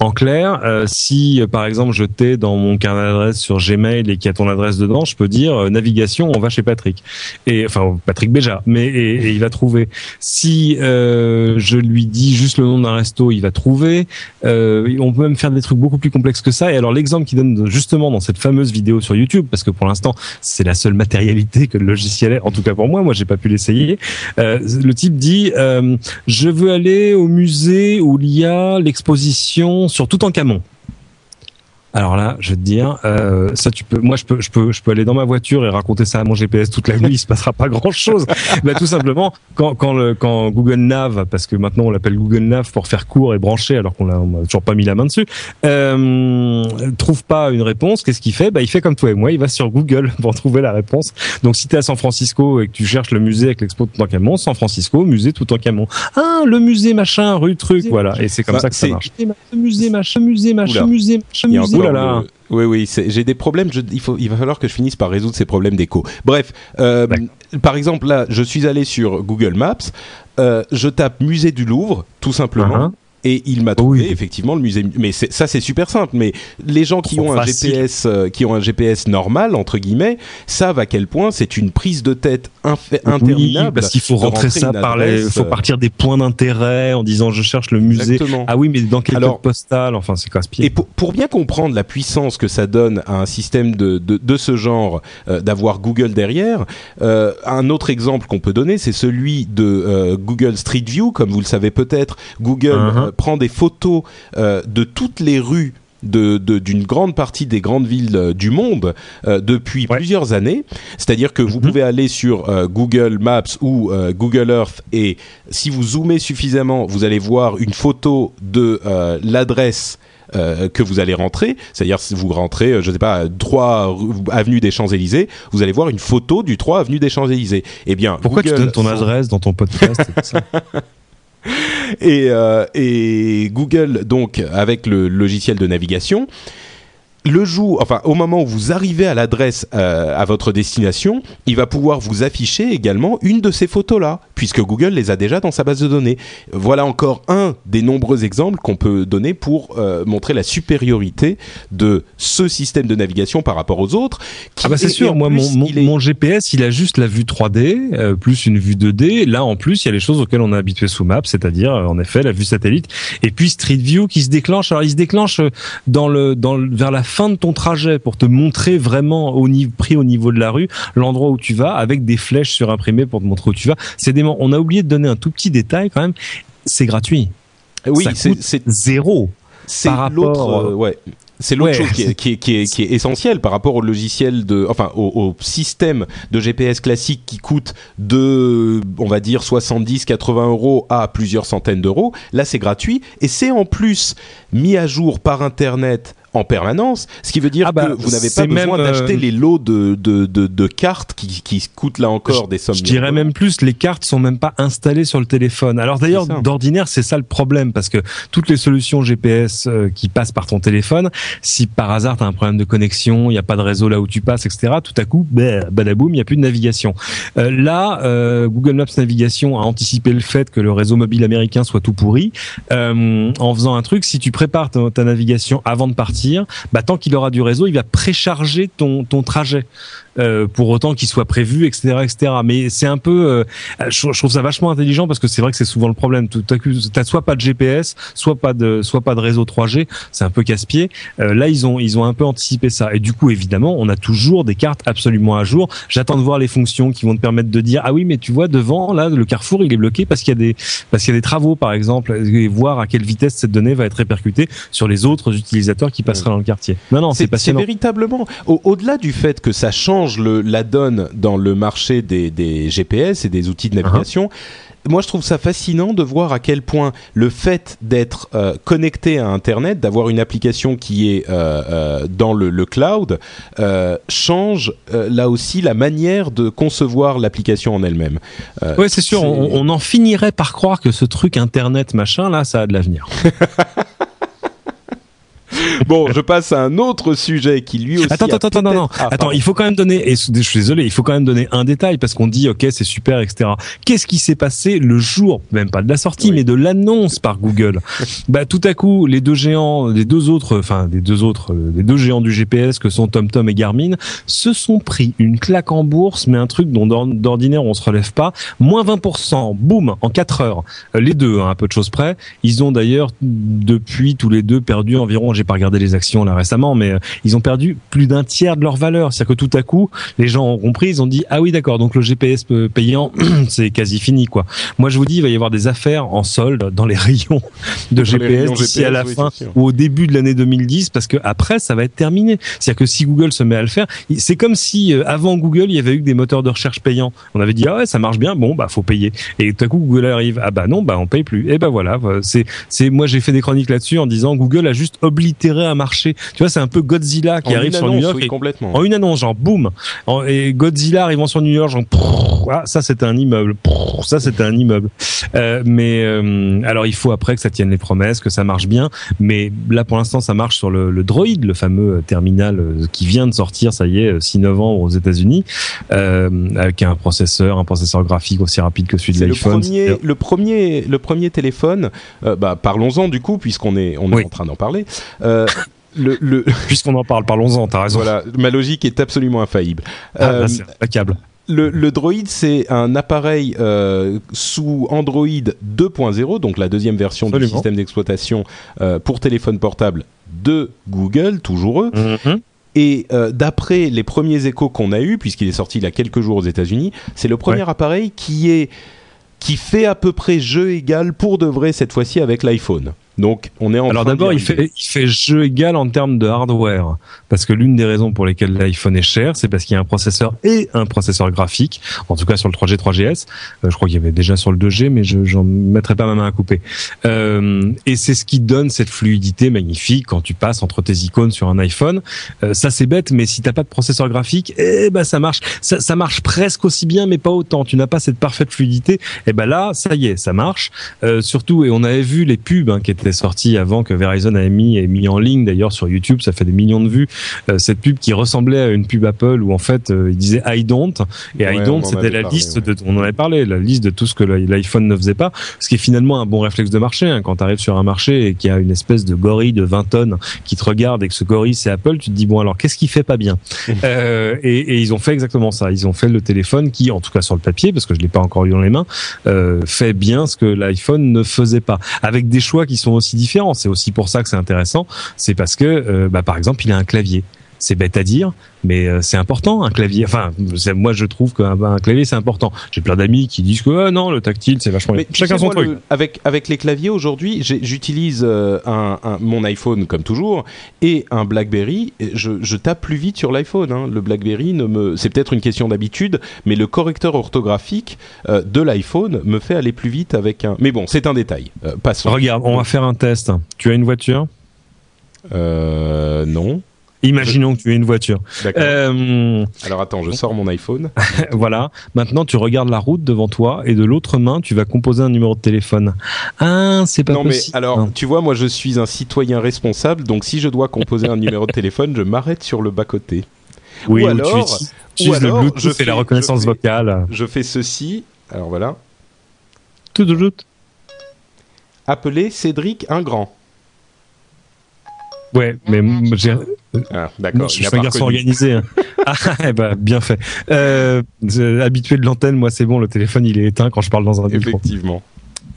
En clair, euh, si euh, par exemple je t'ai dans mon carnet d'adresse sur Gmail et qu'il y a ton adresse dedans, je peux dire euh, navigation, on va chez Patrick. Et enfin Patrick Béja, mais et, et il va trouver. Si euh, je lui dis juste le nom d'un resto, il va trouver. Euh, on peut même faire des trucs beaucoup plus complexes que ça. Et alors l'exemple qu'il donne justement dans cette fameuse vidéo sur YouTube, parce que pour l'instant c'est la seule matérialité que le logiciel ait, en tout cas pour moi, moi j'ai pas pu l'essayer. Euh, le type dit je veux aller au musée où il y a l'exposition sur Toutankhamon. Alors là, je vais te dire, euh, ça tu peux, moi je peux, je peux, je peux aller dans ma voiture et raconter ça à mon GPS toute la nuit, il se passera pas grand chose. *laughs* bah tout simplement, quand quand le quand Google Nav, parce que maintenant on l'appelle Google Nav pour faire court et brancher, alors qu'on l'a on a toujours pas mis la main dessus, euh, trouve pas une réponse, qu'est-ce qu'il fait? Bah il fait comme toi et moi, il va sur Google *laughs* pour trouver la réponse. Donc si tu es à San Francisco et que tu cherches le musée avec l'expo de Toutankhamon, San Francisco, musée Toutankhamon. Ah, le musée machin, rue truc, voilà. Et c'est comme ça que ça marche. Musée machin, musée machin, musée machin, musée. Encore Ouh là là. le- Oui, oui, j'ai des problèmes. je- il, faut, il va falloir que je finisse par résoudre ces problèmes d'écho. Bref, euh, par exemple, là, je suis allé sur Google Maps, euh, je tape musée du Louvre, tout simplement. Uh-huh. Et il m'a trouvé Oui. effectivement le musée. Mais ça, c'est super simple. Mais les gens qui ont un. GPS, euh, qui ont un GPS normal entre guillemets, savent à quel point c'est une prise de tête interminable. Oui, parce qu'il faut rentrer rentrer ça par les, faut partir des points d'intérêt en disant je cherche le musée. Exactement. Ah oui, mais dans quel Alors- code postal? Enfin, c'est casse-pied. Et pour, pour bien comprendre la puissance que ça donne à un système de, de, de ce genre, euh, d'avoir Google derrière, euh, un autre exemple qu'on peut donner, c'est celui de Google Street View. Comme vous le savez peut-être, Google Uh-huh. Prend des photos euh, de toutes les rues de- de- d'une grande partie des grandes villes euh, du monde euh, depuis Ouais. plusieurs années. C'est-à-dire que vous Mhm. pouvez aller sur euh, Google Maps ou euh, Google Earth et si vous zoomez suffisamment, vous allez voir une photo de l'adresse euh, que vous allez rentrer, c'est-à-dire si vous rentrez, je sais pas, 3 avenue des Champs-Élysées, vous allez voir une photo du 3 avenue des Champs-Élysées. Eh bien, Pourquoi tu donnes ton adresse dans ton podcast ça? *laughs* et, euh, et Google, donc, avec le logiciel de navigation, le jour, enfin, au moment où vous arrivez à l'adresse euh, à votre destination, il va pouvoir vous afficher également une de ces photos-là, puisque Google les a déjà dans sa base de données. Voilà encore un des nombreux exemples qu'on peut donner pour euh, montrer la supériorité de ce système de navigation par rapport aux autres. Ah bah c'est sûr, moi plus, mon, mon, est- mon GPS il a juste la vue 3D euh, plus une vue 2D. Là en plus il y a les choses auxquelles on est habitué sous Maps, c'est-à-dire euh, en effet la vue satellite et puis Street View qui se déclenche. Alors il se déclenche euh, dans le dans le, vers la fin de ton trajet pour te montrer vraiment au niveau pris au niveau de la rue l'endroit où tu vas avec des flèches surimprimées pour te montrer où tu vas. C'est dément. On a oublié de donner un tout petit détail quand même. C'est gratuit. oui, c'est zéro. C'est l'autre, euh, ouais. C'est l'autre Ouais, chose qui est, qui, est, qui, est, qui est essentielle par rapport au logiciel de, enfin, au, au système de GPS classique qui coûte de, on va dire, 70, 80 euros à plusieurs centaines d'euros. Là, c'est gratuit et c'est en plus mis à jour par Internet en permanence, ce qui veut dire Ah bah, que vous n'avez pas besoin même, euh, d'acheter les lots de, de, de, de cartes qui, qui coûtent là encore des sommes. Je dirais même plus, les cartes sont même pas installées sur le téléphone. Alors d'ailleurs, d'ordinaire, c'est ça le problème, parce que toutes les solutions GPS euh, qui passent par ton téléphone, si par hasard tu as un problème de connexion, il n'y a pas de réseau là où tu passes, etc., tout à coup, bah, badaboum, il n'y a plus de navigation. Euh, là, euh, Google Maps Navigation a anticipé le fait que le réseau mobile américain soit tout pourri, en faisant un truc, si tu prépares ta, ta navigation avant de partir, bah tant qu'il aura du réseau, il va précharger ton ton trajet. Euh, pour autant qu'il soit prévu, etc., etc. Mais c'est un peu, euh, je, trouve ça vachement intelligent parce que c'est vrai que c'est souvent le problème. T'as soit pas de GPS, soit pas de, soit pas de réseau 3G. C'est un peu casse-pied. Euh, là, ils ont, ils ont un peu anticipé ça. Et du coup, évidemment, on a toujours des cartes absolument à jour. J'attends de voir les fonctions qui vont te permettre de dire, ah oui, mais tu vois devant là, le carrefour, il est bloqué parce qu'il y a des, parce qu'il y a des travaux, par exemple, et voir à quelle vitesse cette donnée va être répercutée sur les autres utilisateurs qui passeraient dans le quartier. Non, non, c'est passionnant. C'est véritablement, au-delà du fait que ça change le, la donne dans le marché des, des, GPS et des outils de navigation. moi je trouve ça fascinant de voir à quel point le fait d'être euh, connecté à Internet, d'avoir une application qui est euh, euh, dans le, le cloud, change là aussi la manière de concevoir l'application en elle-même. oui, c'est sûr, on, on, en finirait par croire que ce truc Internet machin là, ça a de l'avenir. *laughs* *laughs* bon, je passe à un autre sujet qui lui aussi. Attends, attends, attends, non, non. Ah, attends, il faut quand même donner. Et je suis désolé, il faut quand même donner un détail parce qu'on dit, ok, c'est super, etc. Qu'est-ce qui s'est passé le jour, même pas de la sortie, mais de l'annonce par Google *laughs* Bah, tout à coup, les deux géants, les deux autres, enfin, les deux autres, les deux géants du GPS que sont TomTom et Garmin, se sont pris une claque en bourse, mais un truc dont d'ordinaire on se relève pas. Moins 20%, boum, en 4 heures. Les deux, hein, un peu de choses près. Ils ont d'ailleurs depuis tous les deux perdu environ, j'ai pas regardé les actions là récemment, mais euh, ils ont perdu plus d'un tiers de leur valeur. C'est-à-dire que tout à coup, les gens ont compris, ils ont dit ah oui d'accord, donc le GPS payant *clears throat* c'est quasi fini quoi. Moi je vous dis, il va y avoir des affaires en solde dans les *laughs* rayons de GPS d'ici à la fin ou au début de l'année 2010, parce que après ça va être terminé. C'est-à-dire que si Google se met à le faire, c'est comme si euh, avant Google il y avait eu des moteurs de recherche payants. On avait dit ah ouais ça marche bien, bon bah faut payer. Et tout à coup Google arrive ah bah non bah on paye plus. Et bah voilà, c'est c'est moi j'ai fait des chroniques là-dessus en disant Google a juste à marcher. Tu vois, c'est un peu Godzilla qui arrive sur New York. complètement. En une annonce, genre boum. Et Godzilla arrivant sur New York, genre ah, ça c'était un immeuble. Ça c'était un immeuble. Euh, mais euh, alors il faut après que ça tienne les promesses, que ça marche bien. Mais là pour l'instant ça marche sur le, le Droid, le fameux terminal euh, qui vient de sortir, ça y est, 6 novembre aux États-Unis, euh, avec un processeur, un processeur graphique aussi rapide que celui de l'iPhone. Le premier, le premier, le premier téléphone. Bah, parlons-en du coup puisqu'on est on est en train d'en parler. Euh, le, le... *laughs* Puisqu'on en parle, parlons-en, t'as raison. Voilà, ma logique est absolument infaillible. Ah, euh, c'est impeccable. Le, le, Droid, c'est un appareil euh, sous Android 2.0, donc la deuxième version du système d'exploitation euh, pour téléphone portable de Google, toujours eux. Mm-hmm. Et euh, d'après les premiers échos qu'on a eus, puisqu'il est sorti il y a quelques jours aux États-Unis, c'est le premier appareil qui est qui fait à peu près jeu égal pour de vrai cette fois-ci avec l'iPhone. Donc, on est en Alors d'abord, il fait, il fait jeu égal en termes de hardware, parce que l'une des raisons pour lesquelles l'iPhone est cher, c'est parce qu'il y a un processeur et un processeur graphique, en tout cas sur le 3G, 3GS. Euh, je crois qu'il y avait déjà sur le 2G, mais je j'en mettrai pas ma main à couper. Euh, et c'est ce qui donne cette fluidité magnifique quand tu passes entre tes icônes sur un iPhone. Euh, ça c'est bête, mais si t'as pas de processeur graphique, eh ben ça marche. Ça, ça marche presque aussi bien, mais pas autant. Tu n'as pas cette parfaite fluidité. Et eh ben là, ça y est, ça marche. Euh, surtout, et on avait vu les pubs hein, qui étaient sorti avant que Verizon ait mis et mis en ligne d'ailleurs sur YouTube, ça fait des millions de vues. Euh, cette pub qui ressemblait à une pub Apple où en fait euh, il disait I don't et I don't c'était la liste de on en avait parlé, la liste de tout ce que l'iPhone ne faisait pas, ce qui est finalement un bon réflexe de marché hein. quand tu arrives sur un marché et qu'il y a une espèce de gorille de 20 tonnes qui te regarde et que ce gorille c'est Apple, tu te dis bon alors qu'est-ce qui fait pas bien? *laughs* Euh, et, et, ils ont fait exactement ça, ils ont fait le téléphone qui en tout cas sur le papier parce que je l'ai pas encore eu dans les mains euh, fait bien ce que l'iPhone ne faisait pas. Avec des choix qui sont aussi différent. C'est aussi pour ça que c'est intéressant. C'est parce que, euh, bah, par exemple, il a un clavier. C'est bête à dire, mais euh, c'est important un clavier. Enfin, moi je trouve qu'un clavier c'est important. J'ai plein d'amis qui disent que ah, non, le tactile c'est vachement. Mais Chacun son truc. avec avec les claviers aujourd'hui, j'utilise euh, un, mon iPhone comme toujours et un BlackBerry. Je, je tape plus vite sur l'iPhone. Hein. Le BlackBerry ne me, c'est peut-être une question d'habitude, mais le correcteur orthographique de l'iPhone me fait aller plus vite avec un. Mais bon, c'est un détail. passons. Regarde, on va faire un test. Tu as une voiture? Euh, non. Imaginons que tu aies une voiture. Euh, Alors attends, je sors mon iPhone. *laughs* voilà. Maintenant, tu regardes la route devant toi et de l'autre main, tu vas composer un numéro de téléphone. Ah, c'est pas non, possible. mais alors, tu vois, moi, je suis un citoyen responsable, donc si je dois composer un numéro de *laughs* téléphone, je m'arrête sur le bas côté. Oui, ou, alors, tu, le Bluetooth je fais, la reconnaissance vocale. Je fais ceci. Alors voilà. Tout de suite. Appeler Cédric Ingrand. Ouais, mais j'ai. Ah, d'accord. Je suis un garçon organisé. Hein. *laughs* ah, ben, bien fait. Euh, habitué de l'antenne, moi c'est bon, le téléphone il est éteint quand je parle dans un micro.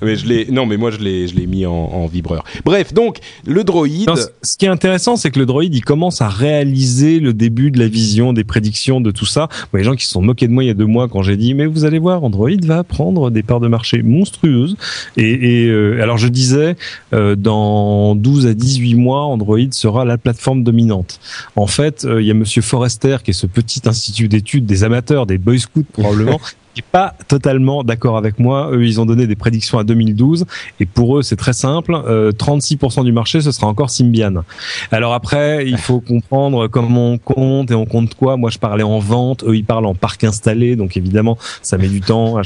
Mais je l'ai, non, mais moi je l'ai, je l'ai mis en, en, vibreur. Bref, donc le droïde. ce qui est intéressant, c'est que le droïde, il commence à réaliser le début de la vision, des prédictions, de tout ça. Bon, les gens qui se sont moqués de moi il y a deux mois quand j'ai dit, mais vous allez voir, Android va prendre des parts de marché monstrueuses. Et, et euh, alors je disais, euh, dans 12 à 18 mois, Android sera la plateforme dominante. En fait, euh, il y a Monsieur Forrester, qui est ce petit institut d'études des amateurs, des boy scouts probablement. *laughs* pas totalement d'accord avec moi. Eux, ils ont donné des prédictions à 2012 et pour eux, c'est très simple. 36% euh, du marché, ce sera encore Symbian. Alors après, il faut comprendre comment on compte et on compte quoi. Moi, je parlais en vente. Eux, ils parlent en parc installé. Donc évidemment, ça met du temps.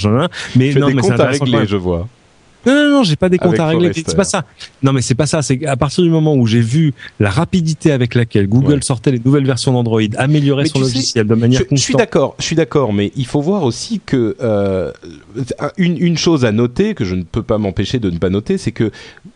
Mais non, mais c'est à régler, je vois. Non, non, non, j'ai pas des comptes à régler. C'est pas ça. Non, mais c'est pas ça. C'est à partir du moment où j'ai vu la rapidité avec laquelle Google sortait les nouvelles versions d'Android, améliorer son logiciel de manière je, Je suis d'accord, je suis d'accord, mais il faut voir aussi que euh, une, une chose à noter que je ne peux pas m'empêcher de ne pas noter, c'est que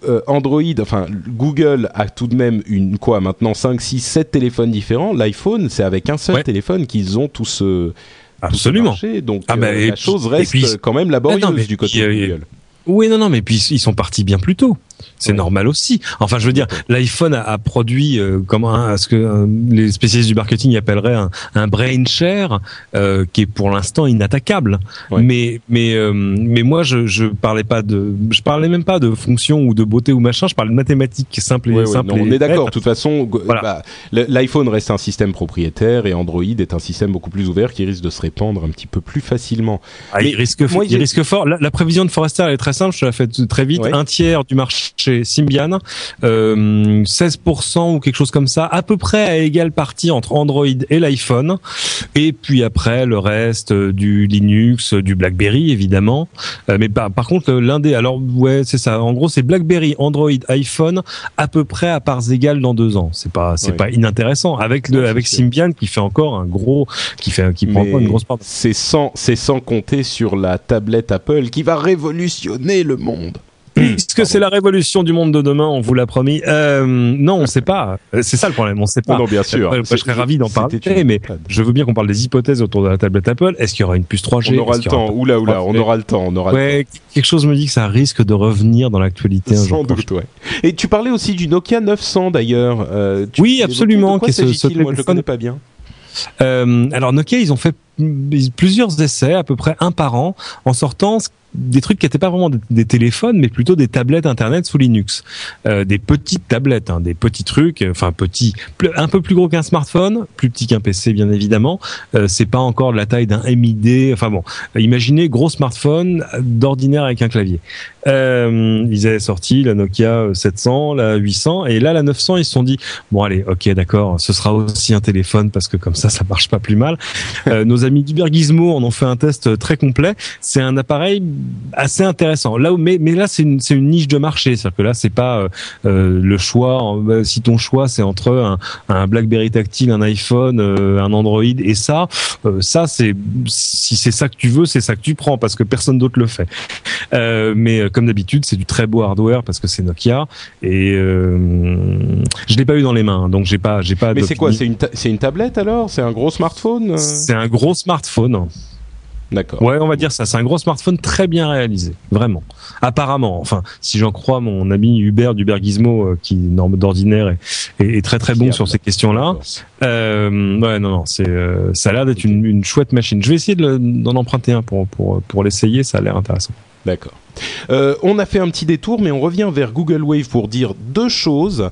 euh, Android, enfin Google a tout de même une quoi maintenant 5, 6, 7 téléphones différents. L'iPhone, c'est avec un seul téléphone qu'ils ont tous. Euh, Absolument. donc ah bah, la chose reste quand même laborieuse du côté de Google. Oui, non, non, mais puis ils sont partis bien plus tôt. C'est normal aussi. Enfin, je veux dire, l'iPhone a, a, produit euh, comment à ce que euh, les spécialistes du marketing appelleraient un, un brain share euh, qui est pour l'instant inattaquable. Mais mais mais moi, je je parlais pas de, je parlais même pas de fonction ou de beauté ou machin. Je parlais de mathématiques simples et simples. on est d'accord. De toute façon, bah, l'iPhone reste un système propriétaire et Android est un système beaucoup plus ouvert qui risque de se répandre un petit peu plus facilement. Ah, il risque, il risque fort. La, prévision de Forrester elle est très simple. Je la fais très vite. Un tiers du marché chez Symbian, euh, 16% ou quelque chose comme ça, à peu près à égale partie entre Android et l'iPhone, et puis après le reste euh, du Linux, du BlackBerry évidemment, euh, mais par, par contre l'un des, alors ouais c'est ça, en gros c'est BlackBerry, Android, iPhone à peu près à parts égales dans deux ans, c'est pas c'est pas inintéressant. Avec le avec Symbian qui fait encore un gros, qui fait qui prend encore une grosse part. C'est sans c'est sans compter sur la tablette Apple qui va révolutionner le monde. Est-ce que c'est la révolution du monde de demain On vous l'a promis. Euh, non, on sait pas. C'est ça le problème. On sait pas. Non, bien sûr. je serais ravi d'en parler, mais je veux bien qu'on parle des hypothèses autour de la tablette Apple. Est-ce qu'il y aura une puce 3G On aura le temps. Oula, oula, on aura le temps. On aura ouais, quelque chose me dit que ça risque de revenir dans l'actualité Sans doute, ouais. Et tu parlais aussi du Nokia 900 d'ailleurs. Euh, oui, absolument. Qu'est-ce que ce, Moi, je le connais pas bien. Euh, alors Nokia, ils ont fait plusieurs essais, à peu près un par an, en sortant des trucs qui n'étaient pas vraiment des, téléphones, mais plutôt des tablettes internet sous Linux, euh, des petites tablettes, hein, des petits trucs, euh, enfin petits, un peu plus gros qu'un smartphone, plus petit qu'un PC bien évidemment. Euh, c'est pas encore de la taille d'un MID. Enfin bon, imaginez gros smartphone d'ordinaire avec un clavier. Euh, ils avaient sorti la Nokia 700, la 800 et là la 900 ils se sont dit bon allez ok d'accord ce sera aussi un téléphone parce que comme ça ça marche pas plus mal. Euh, nos amis d'Ubergizmo en ont fait un test très complet. C'est un appareil assez intéressant. Là où, mais mais là c'est une c'est une niche de marché, c'est-à-dire que là c'est pas euh, euh le choix. Euh, si ton choix c'est entre un, un, BlackBerry tactile, un iPhone, un Android et ça, ça c'est si c'est ça que tu veux, c'est ça que tu prends parce que personne d'autre le fait. mais comme d'habitude, c'est du très beau hardware parce que c'est Nokia et euh, je l'ai pas eu dans les mains, donc j'ai pas, j'ai pas. Mais c'est quoi? C'est une, c'est une tablette alors? C'est un gros smartphone euh? C'est un gros smartphone. D'accord. Ouais, on va dire ça. C'est un gros smartphone très bien réalisé, vraiment. Apparemment, enfin, si j'en crois mon ami Hubert Hubert Gizmo, euh, qui d'ordinaire est, est, très très bon sur ces questions-là. Euh, ouais, non, non, c'est, euh, ça a l'air d'être une, une, chouette machine. Je vais essayer d'en emprunter un pour pour pour l'essayer. Ça a l'air intéressant. D'accord. Euh, on a fait un petit détour, mais on revient vers Google Wave pour dire deux choses.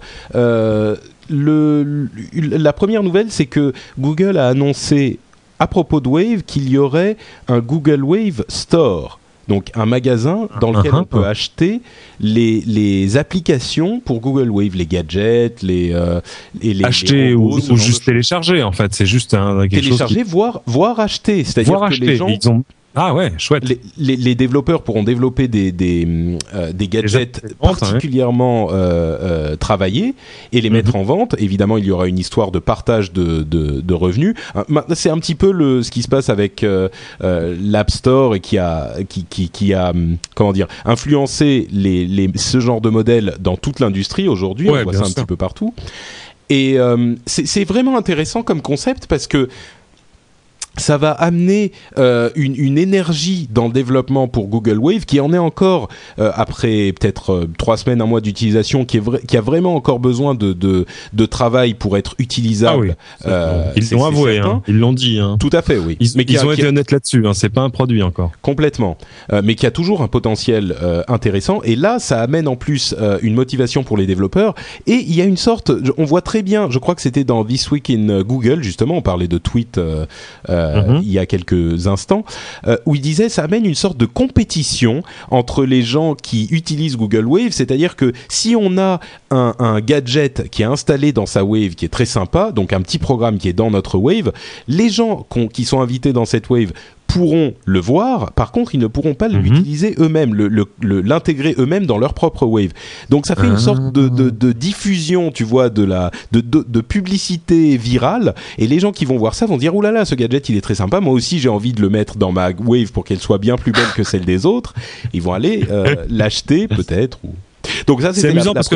Le, la première nouvelle, c'est que Google a annoncé à propos de Wave qu'il y aurait un Google Wave Store. Donc un magasin dans lequel on peut acheter les, les applications pour Google Wave, les gadgets, les, euh, et les acheter ou, juste télécharger en fait. C'est juste un quelque télécharger, chose voire voire acheter. C'est-à-dire que les gens ils ont Ah ouais, chouette. Les, les, développeurs pourront développer des, des, euh, des gadgets particulièrement euh, euh, travaillés et les mettre mhm. en vente. Évidemment, il y aura une histoire de partage de, de, de revenus. C'est un petit peu le, ce qui se passe avec l'App Store et qui a, qui, qui, qui, a hum, comment dire, influencé les, les, ce genre de modèle dans toute l'industrie aujourd'hui. On voit ça un petit peu partout. Et c'est vraiment intéressant comme concept parce que ça va amener euh, une, une, énergie dans le développement pour Google Wave qui en est encore euh, après peut-être euh, trois semaines un mois d'utilisation qui est qui a vraiment encore besoin de, de, de travail pour être utilisable. Ah oui, ils l'ont avoué, hein, ils l'ont dit. Hein. Tout à fait, oui. Ils, mais ils ont été honnêtes là-dessus. Hein, c'est pas un produit encore. Complètement, mais qui a toujours un potentiel intéressant. Et là, ça amène en plus une motivation pour les développeurs. Et il y a une sorte, on voit très bien. Je crois que c'était dans This Week in Google justement. On parlait de tweets. Euh, mhm. il y a quelques instants, euh, où il disait ça amène une sorte de compétition entre les gens qui utilisent Google Wave, c'est-à-dire que si on a un, un, gadget qui est installé dans sa Wave, qui est très sympa, donc un petit programme qui est dans notre Wave, les gens qui sont invités dans cette Wave pourront le voir, par contre ils ne pourront pas mhm. l'utiliser eux-mêmes, l'intégrer eux-mêmes dans leur propre wave. Donc ça fait une sorte de, diffusion, tu vois, de la de, publicité virale, et les gens qui vont voir ça vont dire oulala, ce gadget il est très sympa, moi aussi j'ai envie de le mettre dans ma wave pour qu'elle soit bien plus belle que celle des autres. Ils vont aller euh, *laughs* l'acheter peut-être ou donc ça c'est amusant parce que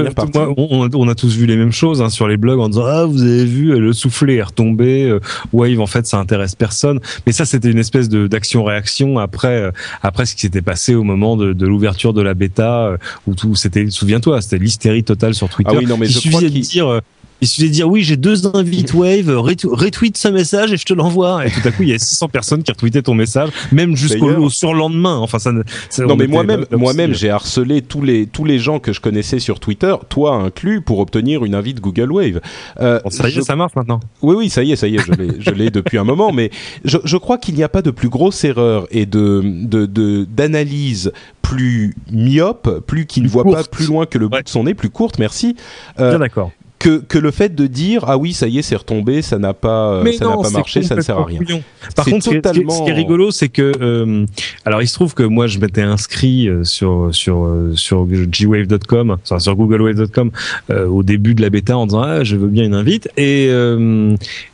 on, a tous vu les mêmes choses hein, sur les blogs en disant ah vous avez vu le soufflet est retombé euh, Wave en fait ça intéresse personne. Mais ça c'était une espèce de d'action réaction après euh, après ce qui s'était passé au moment de, de l'ouverture de la bêta euh, où tout c'était souviens-toi c'était l'hystérie totale sur Twitter. Ah oui, non, mais il je suffisait de dire il suffit de dire oui, j'ai deux invites Wave, retweet ce message et je te l'envoie. Et tout à coup, il y a 600 personnes qui retweetaient ton message, même jusqu'au surlendemain. Enfin, ça. non, mais moi-même, moi-même, j'ai harcelé tous les tous les gens que je connaissais sur Twitter, toi inclus, pour obtenir une invite Google Wave. Euh, ça y est, ça marche maintenant. Oui, oui, ça y est, ça y est, je l'ai, depuis un moment. Mais je, je crois qu'il n'y a pas de plus grosse erreur et de de d'analyse plus myope, plus qui ne voit pas plus loin que le bout de son nez, plus courte, merci. Euh, Bien d'accord que, que le fait de dire ah oui ça y est c'est retombé ça n'a pas euh, ça n'a pas marché ça ne sert à rien. Par contre totalement... ce, qui est, rigolo c'est que euh, alors il se trouve que moi je m'étais inscrit euh, sur sur sur gwave.com enfin, sur googlewave.com au début de la bêta en disant ah je veux bien une invite et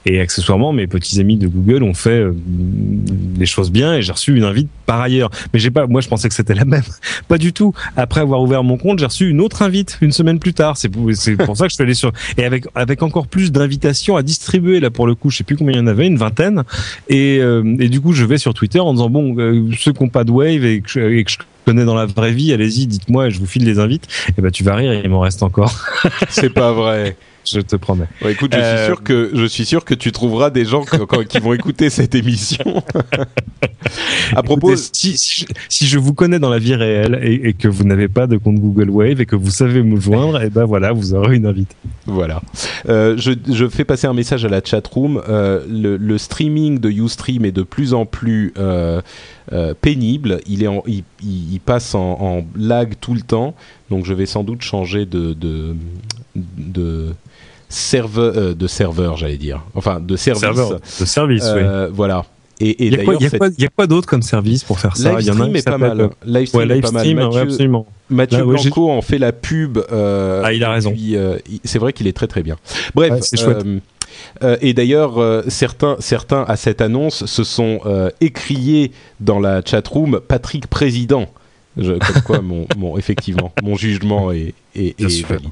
et accessoirement mes petits amis de Google ont fait des choses bien et j'ai reçu une invite par ailleurs. Mais j'ai pas moi je pensais que c'était la même. *laughs* Pas du tout. Après avoir ouvert mon compte j'ai reçu une autre invite une semaine plus tard. C'est pour, ça que je suis allé sur et avec avec encore plus d'invitations à distribuer là pour le coup. Je sais plus combien il y en avait une vingtaine. Et, euh, et du coup je vais sur Twitter en disant bon euh, ceux qui n'ont pas de wave et que, je, connais dans la vraie vie allez-y dites-moi je vous file les invites. Et ben tu vas rire il m'en reste encore. C'est pas vrai je te promets. écoute, je suis euh, sûr que je suis sûr que tu trouveras des gens qui vont écouter cette émission. *laughs* à propos, si, si, je, vous connais dans la vie réelle et, que vous n'avez pas de compte Google Wave et que vous savez me joindre, et eh ben voilà, vous aurez une invite. Voilà. Euh, je, je, fais passer un message à la chat room. Euh, le, le, streaming de YouStream est de plus en plus pénible. Il est en, il, il, passe en, en, lag tout le temps. Donc je vais sans doute changer de, de, de serveur, euh, de serveur, j'allais dire. Enfin, de service. de service, euh, Voilà. Et, il y a quoi, quoi d'autre comme service pour faire ça Il y en a un est pas mal. Livestream, ouais, est pas mal. Mathieu, absolument. Mathieu Blanco en fait la pub. Euh, ah, il a raison. Euh, c'est vrai qu'il est très très bien. Bref, c'est chouette. Euh, et d'ailleurs, euh, certains, certains à cette annonce se sont euh, écriés dans la chatroom Patrick Président. Je, comme quoi, mon, mon, effectivement, mon jugement est, est, est valide.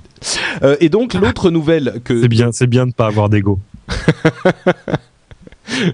Euh, et donc, l'autre nouvelle que. C'est bien, c'est bien de pas avoir d'ego. *laughs*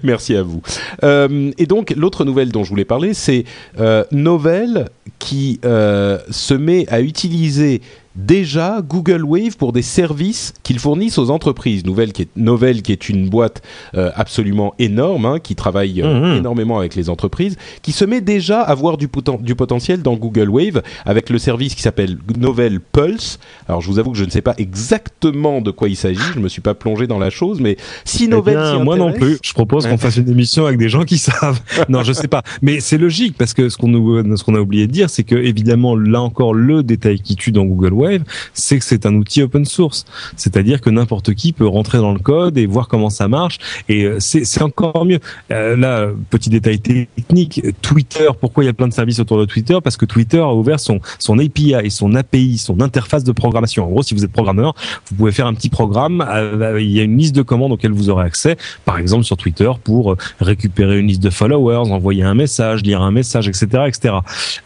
Merci à vous. Euh, et donc, l'autre nouvelle dont je voulais parler, c'est euh, Novell qui euh, se met à utiliser déjà Google Wave pour des services qu'ils fournissent aux entreprises. Nouvelle qui est, Novell, qui est une boîte euh, absolument énorme, hein, qui travaille euh, mhm. énormément avec les entreprises, qui se met déjà à avoir du, du potentiel dans Google Wave avec le service qui s'appelle Novell Pulse. Alors je vous avoue que je ne sais pas exactement de quoi il s'agit, je me suis pas plongé dans la chose, mais si eh Novell bien, moi non plus, je propose qu'on fasse une émission avec des gens qui savent. *laughs* non, je sais pas, mais c'est logique parce que ce qu'on ce qu'on a oublié de dire, c'est que évidemment là encore le détail qui tue dans Google Wave C'est que c'est un outil open source. C'est-à-dire que n'importe qui peut rentrer dans le code et voir comment ça marche. Et euh, c'est encore mieux. Euh, là, petit détail technique, Twitter, pourquoi il y a plein de services autour de Twitter? Parce que Twitter a ouvert son, son API et son API, son interface de programmation. En gros, si vous êtes programmeur, vous pouvez faire un petit programme. Euh, il y a une liste de commandes auxquelles vous aurez accès, par exemple sur Twitter, pour récupérer une liste de followers, envoyer un message, lire un message, etc., etc.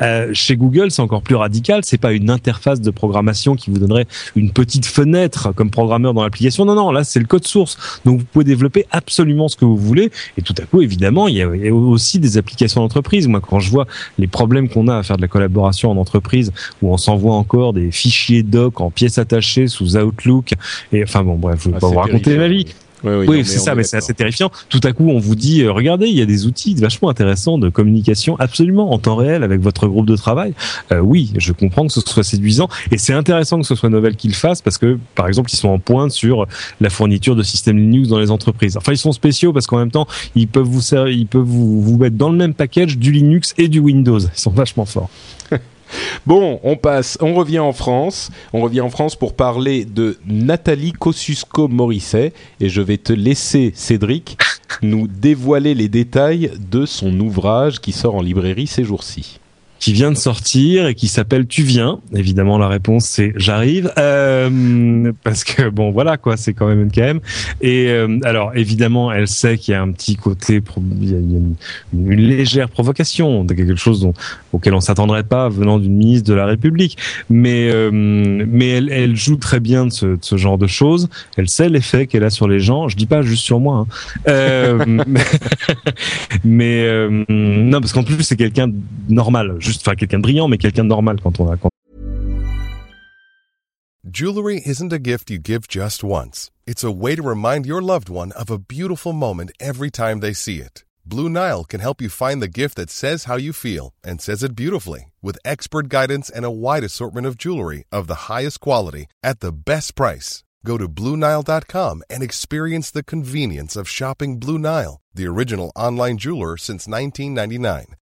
Euh, chez Google, c'est encore plus radical. C'est pas une interface de programmation qui vous donnerait une petite fenêtre comme programmeur dans l'application. Non, non, là c'est le code source. Donc vous pouvez développer absolument ce que vous voulez. Et tout à coup, évidemment, il y a aussi des applications d'entreprise. Moi, quand je vois les problèmes qu'on a à faire de la collaboration en entreprise, où on s'envoie encore des fichiers doc en pièces attachées sous Outlook, et enfin bon, bref, je vais ah, pas vous raconter ma vie. Oui, c'est ça, mais c'est assez terrifiant. Tout à coup, on vous dit, euh, regardez, il y a des outils vachement intéressants de communication absolument en temps réel avec votre groupe de travail. Euh, oui, je comprends que ce soit séduisant et c'est intéressant que ce soit Novell qui le fasse parce que, par exemple, ils sont en pointe sur la fourniture de systèmes Linux dans les entreprises. Enfin, ils sont spéciaux parce qu'en même temps, ils peuvent vous, ils peuvent vous, vous mettre dans le même package du Linux et du Windows. Ils sont vachement forts. *laughs* Bon, on passe, on revient en France. On revient en France pour parler de Nathalie Kosciusko-Morisset et je vais te laisser, Cédric, nous dévoiler les détails de son ouvrage qui sort en librairie ces jours-ci qui vient de sortir et qui s'appelle Tu viens. Évidemment, la réponse c'est j'arrive euh, parce que bon voilà quoi, c'est quand même NKM. Et euh, alors évidemment, elle sait qu'il y a un petit côté, il y a une, légère provocation, quelque chose dont, auquel on s'attendrait pas venant d'une ministre de la République. Mais euh, mais elle, joue très bien de ce, genre de choses. Elle sait l'effet qu'elle a sur les gens. Je dis pas juste sur moi. Hein. Euh, *laughs* mais euh, non parce qu'en plus c'est quelqu'un normal enfin quelqu'un de brillant, mais quelqu'un de normal quand on a. Quand... Jewelry isn't a gift you give just once. It's a way to remind your loved one of a beautiful moment every time they see it. Blue Nile can help you find the gift that says how you feel and says it beautifully with expert guidance and a wide assortment of jewelry of the highest quality at the best price. Go to BlueNile.com and experience the convenience of shopping Blue Nile, the original online jeweler since 1999.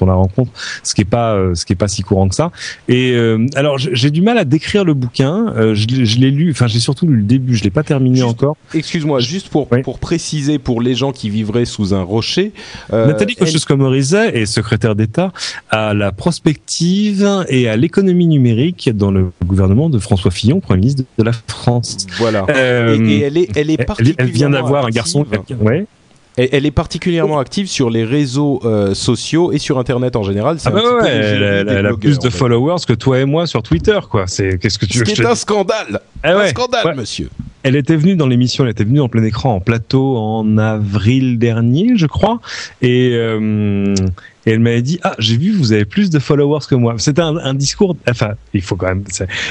On la rencontre, ce qui est pas euh, ce qui est pas si courant que ça. Et euh, alors j'ai du mal à décrire le bouquin. Euh, je, je l'ai lu, enfin j'ai surtout lu le début. Je l'ai pas terminé encore. Excuse-moi, juste pour pour préciser pour les gens qui vivraient sous un rocher. Nathalie Kosciusko-Morizet est secrétaire d'État à la prospective et à l'économie numérique dans le gouvernement de François Fillon, premier ministre de la France. Voilà. et, elle est elle est particulièrement elle, vient d'avoir un garçon. Ouais elle est particulièrement active sur les réseaux euh, sociaux et sur Internet en général. Ah bah ouais, elle, a plus de followers que toi et moi sur Twitter, quoi. C'est qu'est-ce que tu veux Ce qui est un scandale, ah un scandale, monsieur. Elle était venue dans l'émission, elle était venue en plein écran en plateau en avril dernier, je crois, et euh, et elle m'avait dit ah j'ai vu vous avez plus de followers que moi. C'était un, un, discours, enfin il faut quand même,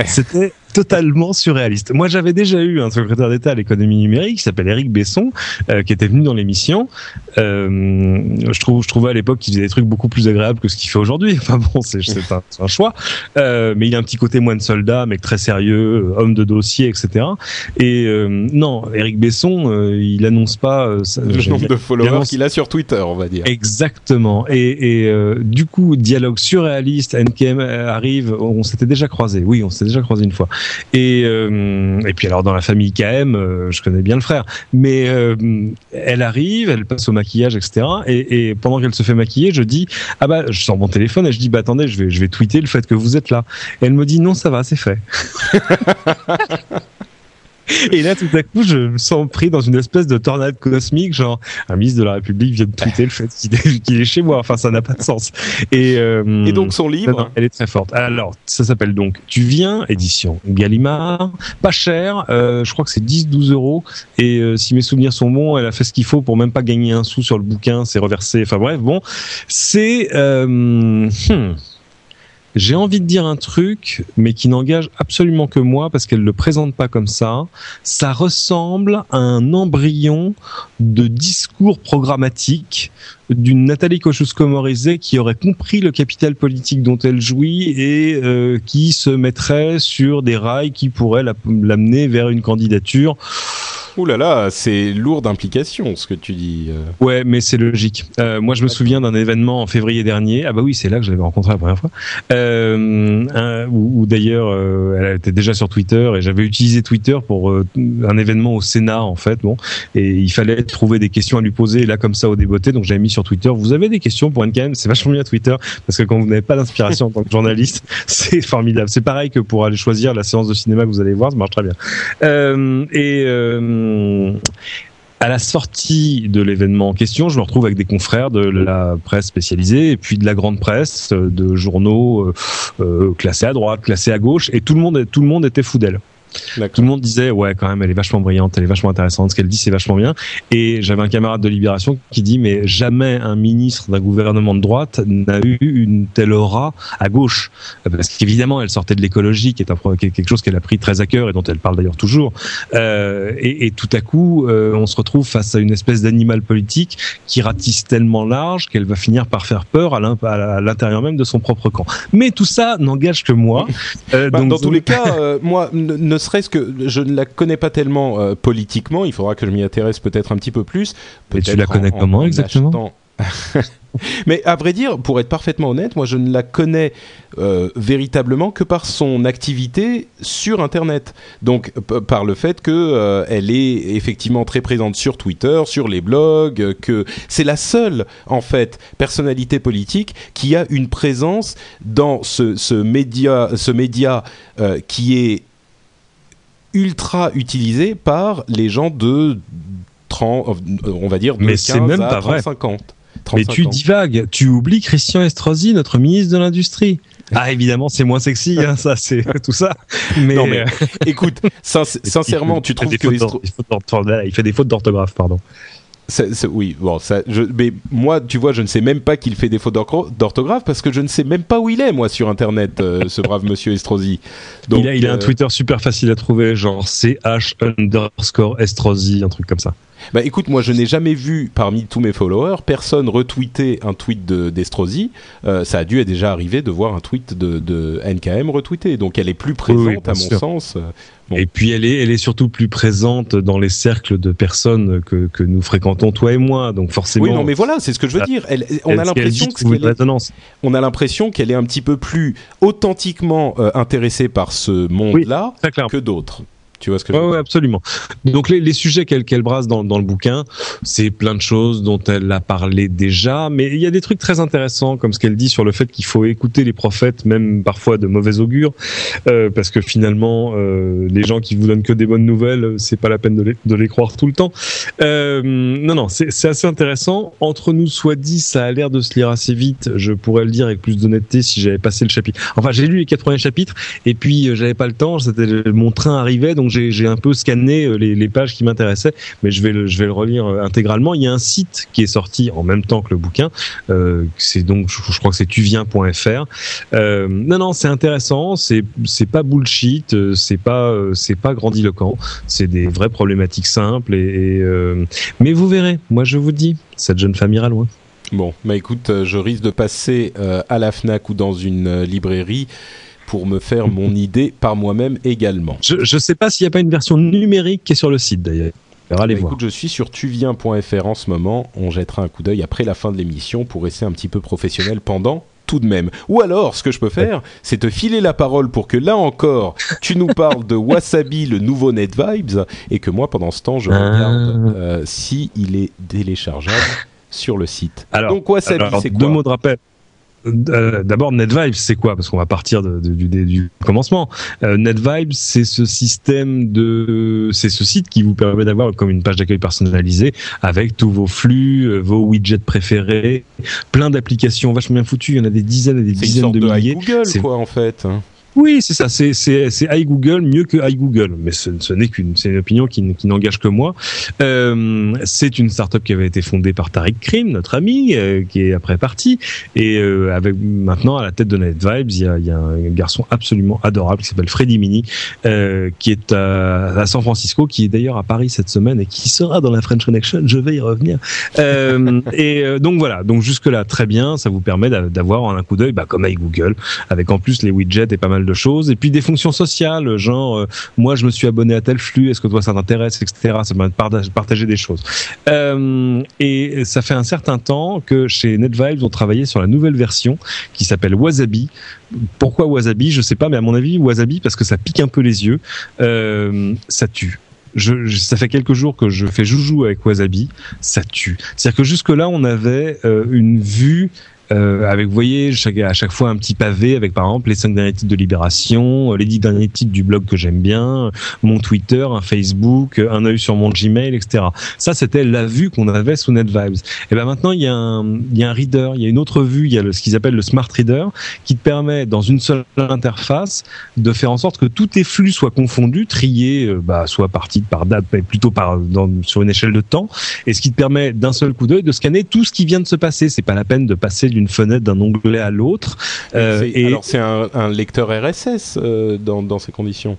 c'était totalement surréaliste. Moi j'avais déjà eu un secrétaire d'État à l'économie numérique qui s'appelle Eric Besson, euh, qui était venu dans l'émission. Euh, je trouve, je trouvais à l'époque qu'il faisait des trucs beaucoup plus agréables que ce qu'il fait aujourd'hui. *laughs* Enfin bon, c'est un, un, choix. Euh, mais il a un petit côté moine soldat, mec très sérieux, homme de dossier, etc. Et euh, non, Eric Besson, euh, il annonce pas le nombre de followers qu'il a sur Twitter, on va dire. Exactement. Et, et euh, du coup, dialogue surréaliste, NKM arrive, on s'était déjà croisé. Oui, on s'était déjà croisé une fois. Et, euh, et puis alors dans la famille KM, euh, je connais bien le frère. Mais elle arrive, elle passe au maquillage, etc. Et, et pendant qu'elle se fait maquiller, je dis ah bah je sors mon téléphone et je dis bah attendez, je vais je vais tweeter le fait que vous êtes là. Et elle me dit non, ça va, c'est fait. *laughs* et là, tout à coup, je me sens pris dans une espèce de tornade cosmique, genre un ministre de la République vient de tweeter le fait qu'il est, chez moi. Enfin, ça n'a pas de sens. Et, euh, et donc son livre, elle est très forte. Alors, ça s'appelle donc Tu viens, édition Gallimard, pas cher. Euh, je crois que c'est 10-12 euros. Et euh, si mes souvenirs sont bons, elle a fait ce qu'il faut pour même pas gagner un sou sur le bouquin. C'est reversé. Enfin bref, bon, c'est euh, hmm, j'ai envie de dire un truc, mais qui n'engage absolument que moi parce qu'elle le présente pas comme ça. Ça ressemble à un embryon de discours programmatique d'une Nathalie Kosciusko-Morizet qui aurait compris le capital politique dont elle jouit et euh, qui se mettrait sur des rails qui pourraient l'amener vers une candidature Ouh là là, c'est lourd d'implication ce que tu dis. Euh. Ouais, mais c'est logique. Euh, moi, je me souviens d'un événement en février dernier. Ah bah oui, c'est là que je l'avais rencontré la première fois. Euh, où, d'ailleurs, euh, elle était déjà sur Twitter et j'avais utilisé Twitter pour un événement au Sénat en fait. Bon, et il fallait trouver des questions à lui poser là comme ça au débeauté. Donc j'avais mis sur Twitter. Vous avez des questions pour NKM C'est vachement bien Twitter parce que quand vous n'avez pas d'inspiration en tant que journaliste, *laughs* c'est formidable. C'est pareil que pour aller choisir la séance de cinéma que vous allez voir, ça marche très bien. et à la sortie de l'événement en question, je me retrouve avec des confrères de la presse spécialisée et puis de la grande presse, de journaux euh, euh, classés à droite, classés à gauche, et tout le monde, tout le monde était fou d'elle. Tout le monde disait ouais quand même elle est vachement brillante, elle est vachement intéressante, ce qu'elle dit c'est vachement bien. Et j'avais un camarade de Libération qui dit mais jamais un ministre d'un gouvernement de droite n'a eu une telle aura à gauche, parce qu'évidemment elle sortait de l'écologie qui est, un, quelque chose qu'elle a pris très à cœur et dont elle parle d'ailleurs toujours. Euh, et, et, tout à coup euh, on se retrouve face à une espèce d'animal politique qui ratisse tellement large qu'elle va finir par faire peur à l'intérieur même de son propre camp. Mais tout ça n'engage que moi. Euh, bah, donc, dans tous les *laughs* cas, euh, moi ne serait-ce que je ne la connais pas tellement euh, politiquement, il faudra que je m'y intéresse peut-être un petit peu plus. Mais tu la connais comment exactement *laughs* Mais à vrai dire, pour être parfaitement honnête, moi je ne la connais euh, véritablement que par son activité sur Internet. Donc par le fait qu'elle euh, elle est effectivement très présente sur Twitter, sur les blogs, que c'est la seule en fait personnalité politique qui a une présence dans ce, ce média, ce média qui est ultra utilisé par les gens de 30, on va dire, de Mais c'est même pas vrai. 50. Mais tu divagues, tu oublies Christian Estrosi, notre ministre de l'Industrie. *laughs* Ah évidemment c'est moins sexy hein, ça c'est *laughs* tout ça mais, non, mais euh, écoute *laughs* sincèrement tu trouves que il fait des fautes d'orthographe pardon oui, bon, ça, je, mais moi, tu vois, je ne sais même pas qu'il fait des fautes d'orthographe parce que je ne sais même pas où il est, moi, sur Internet, euh, ce *laughs* brave monsieur Estrosi. Donc, il a, il a un euh, Twitter super facile à trouver, genre CH underscore Estrosi, un truc comme ça. Bah écoute, moi je n'ai jamais vu parmi tous mes followers personne retweeter un tweet d'Estrosi. Euh, ça a dû déjà arriver de voir un tweet de, de NKM retweeté. Donc elle est plus présente à mon sens. Et puis elle est, elle est surtout plus présente dans les cercles de personnes que, que nous fréquentons toi et moi. Donc forcément. Oui, non, mais voilà, c'est ce que je veux dire. Elle, on, a l'impression on a l'impression qu'elle est un petit peu plus authentiquement euh, intéressée par ce monde-là que d'autres. Tu vois ce que je veux dire absolument. Donc les, les sujets qu'elle qu'elle brasse dans, dans le bouquin, c'est plein de choses dont elle a parlé déjà, mais il y a des trucs très intéressants comme ce qu'elle dit sur le fait qu'il faut écouter les prophètes, même parfois de mauvais augure, euh, parce que finalement euh, les gens qui vous donnent que des bonnes nouvelles, c'est pas la peine de les, de les croire tout le temps. Euh, non non, c'est assez intéressant. Entre nous soit dit, ça a l'air de se lire assez vite. Je pourrais le dire avec plus d'honnêteté si j'avais passé le chapitre. Enfin j'ai lu les quatre premiers chapitres et puis euh, j'avais pas le temps, c'était mon train arrivait donc j'ai un peu scanné euh, les, pages qui m'intéressaient, mais je vais le, je vais relire euh, intégralement. Il y a un site qui est sorti en même temps que le bouquin. Euh, c'est donc, je, crois que c'est tuviens.fr. Non, non, c'est intéressant. C'est pas bullshit. C'est pas c'est pas grandiloquent. C'est des vraies problématiques simples. Mais vous verrez. Moi, je vous dis, cette jeune femme ira loin. Bon, bah écoute, je risque de passer à la Fnac ou dans une librairie pour me faire mon *laughs* idée par moi-même également. Je ne sais pas s'il n'y a pas une version numérique qui est sur le site d'ailleurs. Allez bah, voir. Écoute, je suis sur tuviens.fr en ce moment. On jettera un coup d'œil après la fin de l'émission pour rester un petit peu professionnel pendant tout de même. Ou alors, ce que je peux faire, c'est te filer la parole pour que là encore, tu nous parles de Wasabi, le nouveau Net Vibes, et que moi, pendant ce temps, je regarde ah. euh, si il est téléchargeable sur le site. Alors, Donc Wasabi, c'est quoi Deux mots de rappel. Euh, d'abord NetVibes, c'est quoi? Parce qu'on va partir de, du, du, commencement. Euh, NetVibes, c'est ce système de, c'est ce site qui vous permet d'avoir comme une page d'accueil personnalisée avec tous vos flux, euh, vos widgets préférés, plein d'applications vachement bien foutues. Il y en a des dizaines et des dizaines de, de milliers. Google, quoi, en fait. Oui, c'est ça. C'est c'est c'est iGoogle mieux que iGoogle, mais ce, ce n'est qu'une c'est une opinion qui, qui n'engage que moi. Euh, c'est une startup qui avait été fondée par Tariq Krim, notre ami, euh, qui est après parti, et euh, avec maintenant à la tête de NetVibes, il y a, y a un garçon absolument adorable qui s'appelle Freddy Mini, euh, qui est à, à, San Francisco, qui est d'ailleurs à Paris cette semaine et qui sera dans la French Connection. Je vais y revenir. Euh, et donc voilà. Donc jusque là très bien. Ça vous permet d'avoir un coup d'œil, bah, comme iGoogle, avec en plus les widgets et pas mal de choses. Et puis des fonctions sociales genre euh, moi je me suis abonné à tel flux est-ce que toi ça t'intéresse etc ça permet de partager des choses. Euh, et ça fait un certain temps que chez NetVibes on travaillait sur la nouvelle version qui s'appelle Wasabi. Pourquoi Wasabi? Je sais pas mais à mon avis Wasabi parce que ça pique un peu les yeux. Euh, ça tue. Je, ça fait quelques jours que je fais joujou avec Wasabi, ça tue. C'est-à-dire que jusque là, on avait une vue euh, avec, vous voyez, à chaque fois un petit pavé avec par exemple les cinq derniers titres de Libération, euh, les dix derniers titres du blog que j'aime bien, mon Twitter, un Facebook, un œil sur mon Gmail, etc. Ça, c'était la vue qu'on avait sous NetVibes. Et ben maintenant, il y a un, y a un reader, il y a une autre vue, il y a ce qu'ils appellent le Smart Reader, qui te permet dans une seule interface de faire en sorte que tous tes flux soient confondus, triés, euh, bah, soit par titre, par date, mais plutôt par dans, sur une échelle de temps, et ce qui te permet d'un seul coup d'œil de scanner tout ce qui vient de se passer. C'est pas la peine de passer d'une fenêtre d'un onglet à l'autre. Euh, et alors c'est un, un, lecteur RSS euh, dans, dans ces conditions.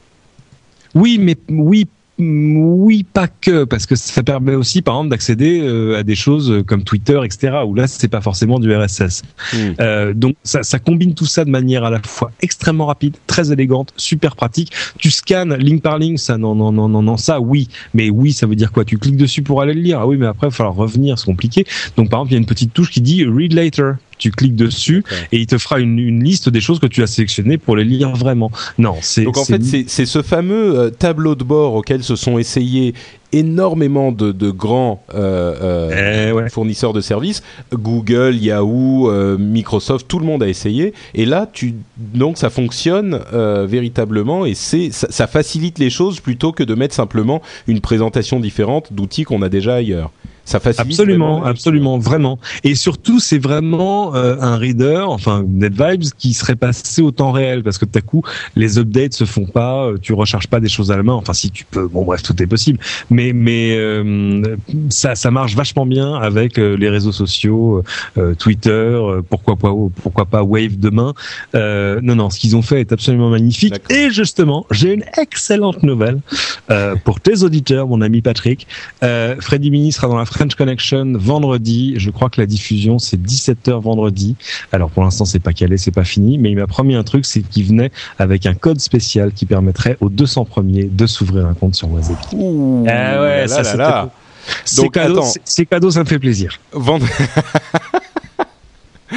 Oui, mais oui, oui, pas que, parce que ça permet aussi, par exemple, d'accéder euh, à des choses comme Twitter, etc., où là, c'est pas forcément du RSS. Mm. Euh, donc, ça, ça, combine tout ça de manière à la fois extrêmement rapide, très élégante, super pratique. Tu scannes ligne par ligne, ça, non, non, non, non, non, ça, oui. Mais oui, ça veut dire quoi? Tu cliques dessus pour aller le lire. Ah oui, mais après, il va falloir revenir, c'est compliqué. Donc, par exemple, il y a une petite touche qui dit Read Later tu cliques dessus et il te fera une, une, liste des choses que tu as sélectionnées pour les lire vraiment. Non, c'est donc en fait c'est ce fameux euh, tableau de bord auquel se sont essayés énormément de, de grands euh, euh, eh ouais. fournisseurs de services, Google, Yahoo, euh, Microsoft, tout le monde a essayé. Et là, tu donc ça fonctionne véritablement et c'est ça, ça facilite les choses plutôt que de mettre simplement une présentation différente d'outils qu'on a déjà ailleurs. Ça facilite absolument, absolument, vraiment. Et surtout, c'est vraiment euh, un reader, enfin NetVibes, qui serait passé au temps réel parce que tout à coup, les updates se font pas, euh, tu recharges pas des choses à la main. Enfin, si tu peux, bon bref, tout est possible. Mais mais euh, ça ça marche vachement bien avec euh, les réseaux sociaux, euh, Twitter, pourquoi pas pourquoi pas Wave demain. non non, ce qu'ils ont fait est absolument magnifique. Et justement, j'ai une excellente nouvelle pour tes auditeurs, mon ami Patrick. Freddy Mini sera dans la French Connection vendredi. Je crois que la diffusion c'est 17h vendredi. Alors pour l'instant c'est pas calé, c'est pas fini, mais il m'a promis un truc, c'est qu'il venait avec un code spécial qui permettrait aux 200 premiers de s'ouvrir un compte sur. Ouh, ah ouais, là, ça là, là. C'est cadeau, c'est cadeau, ça me fait plaisir. Vendre... *laughs*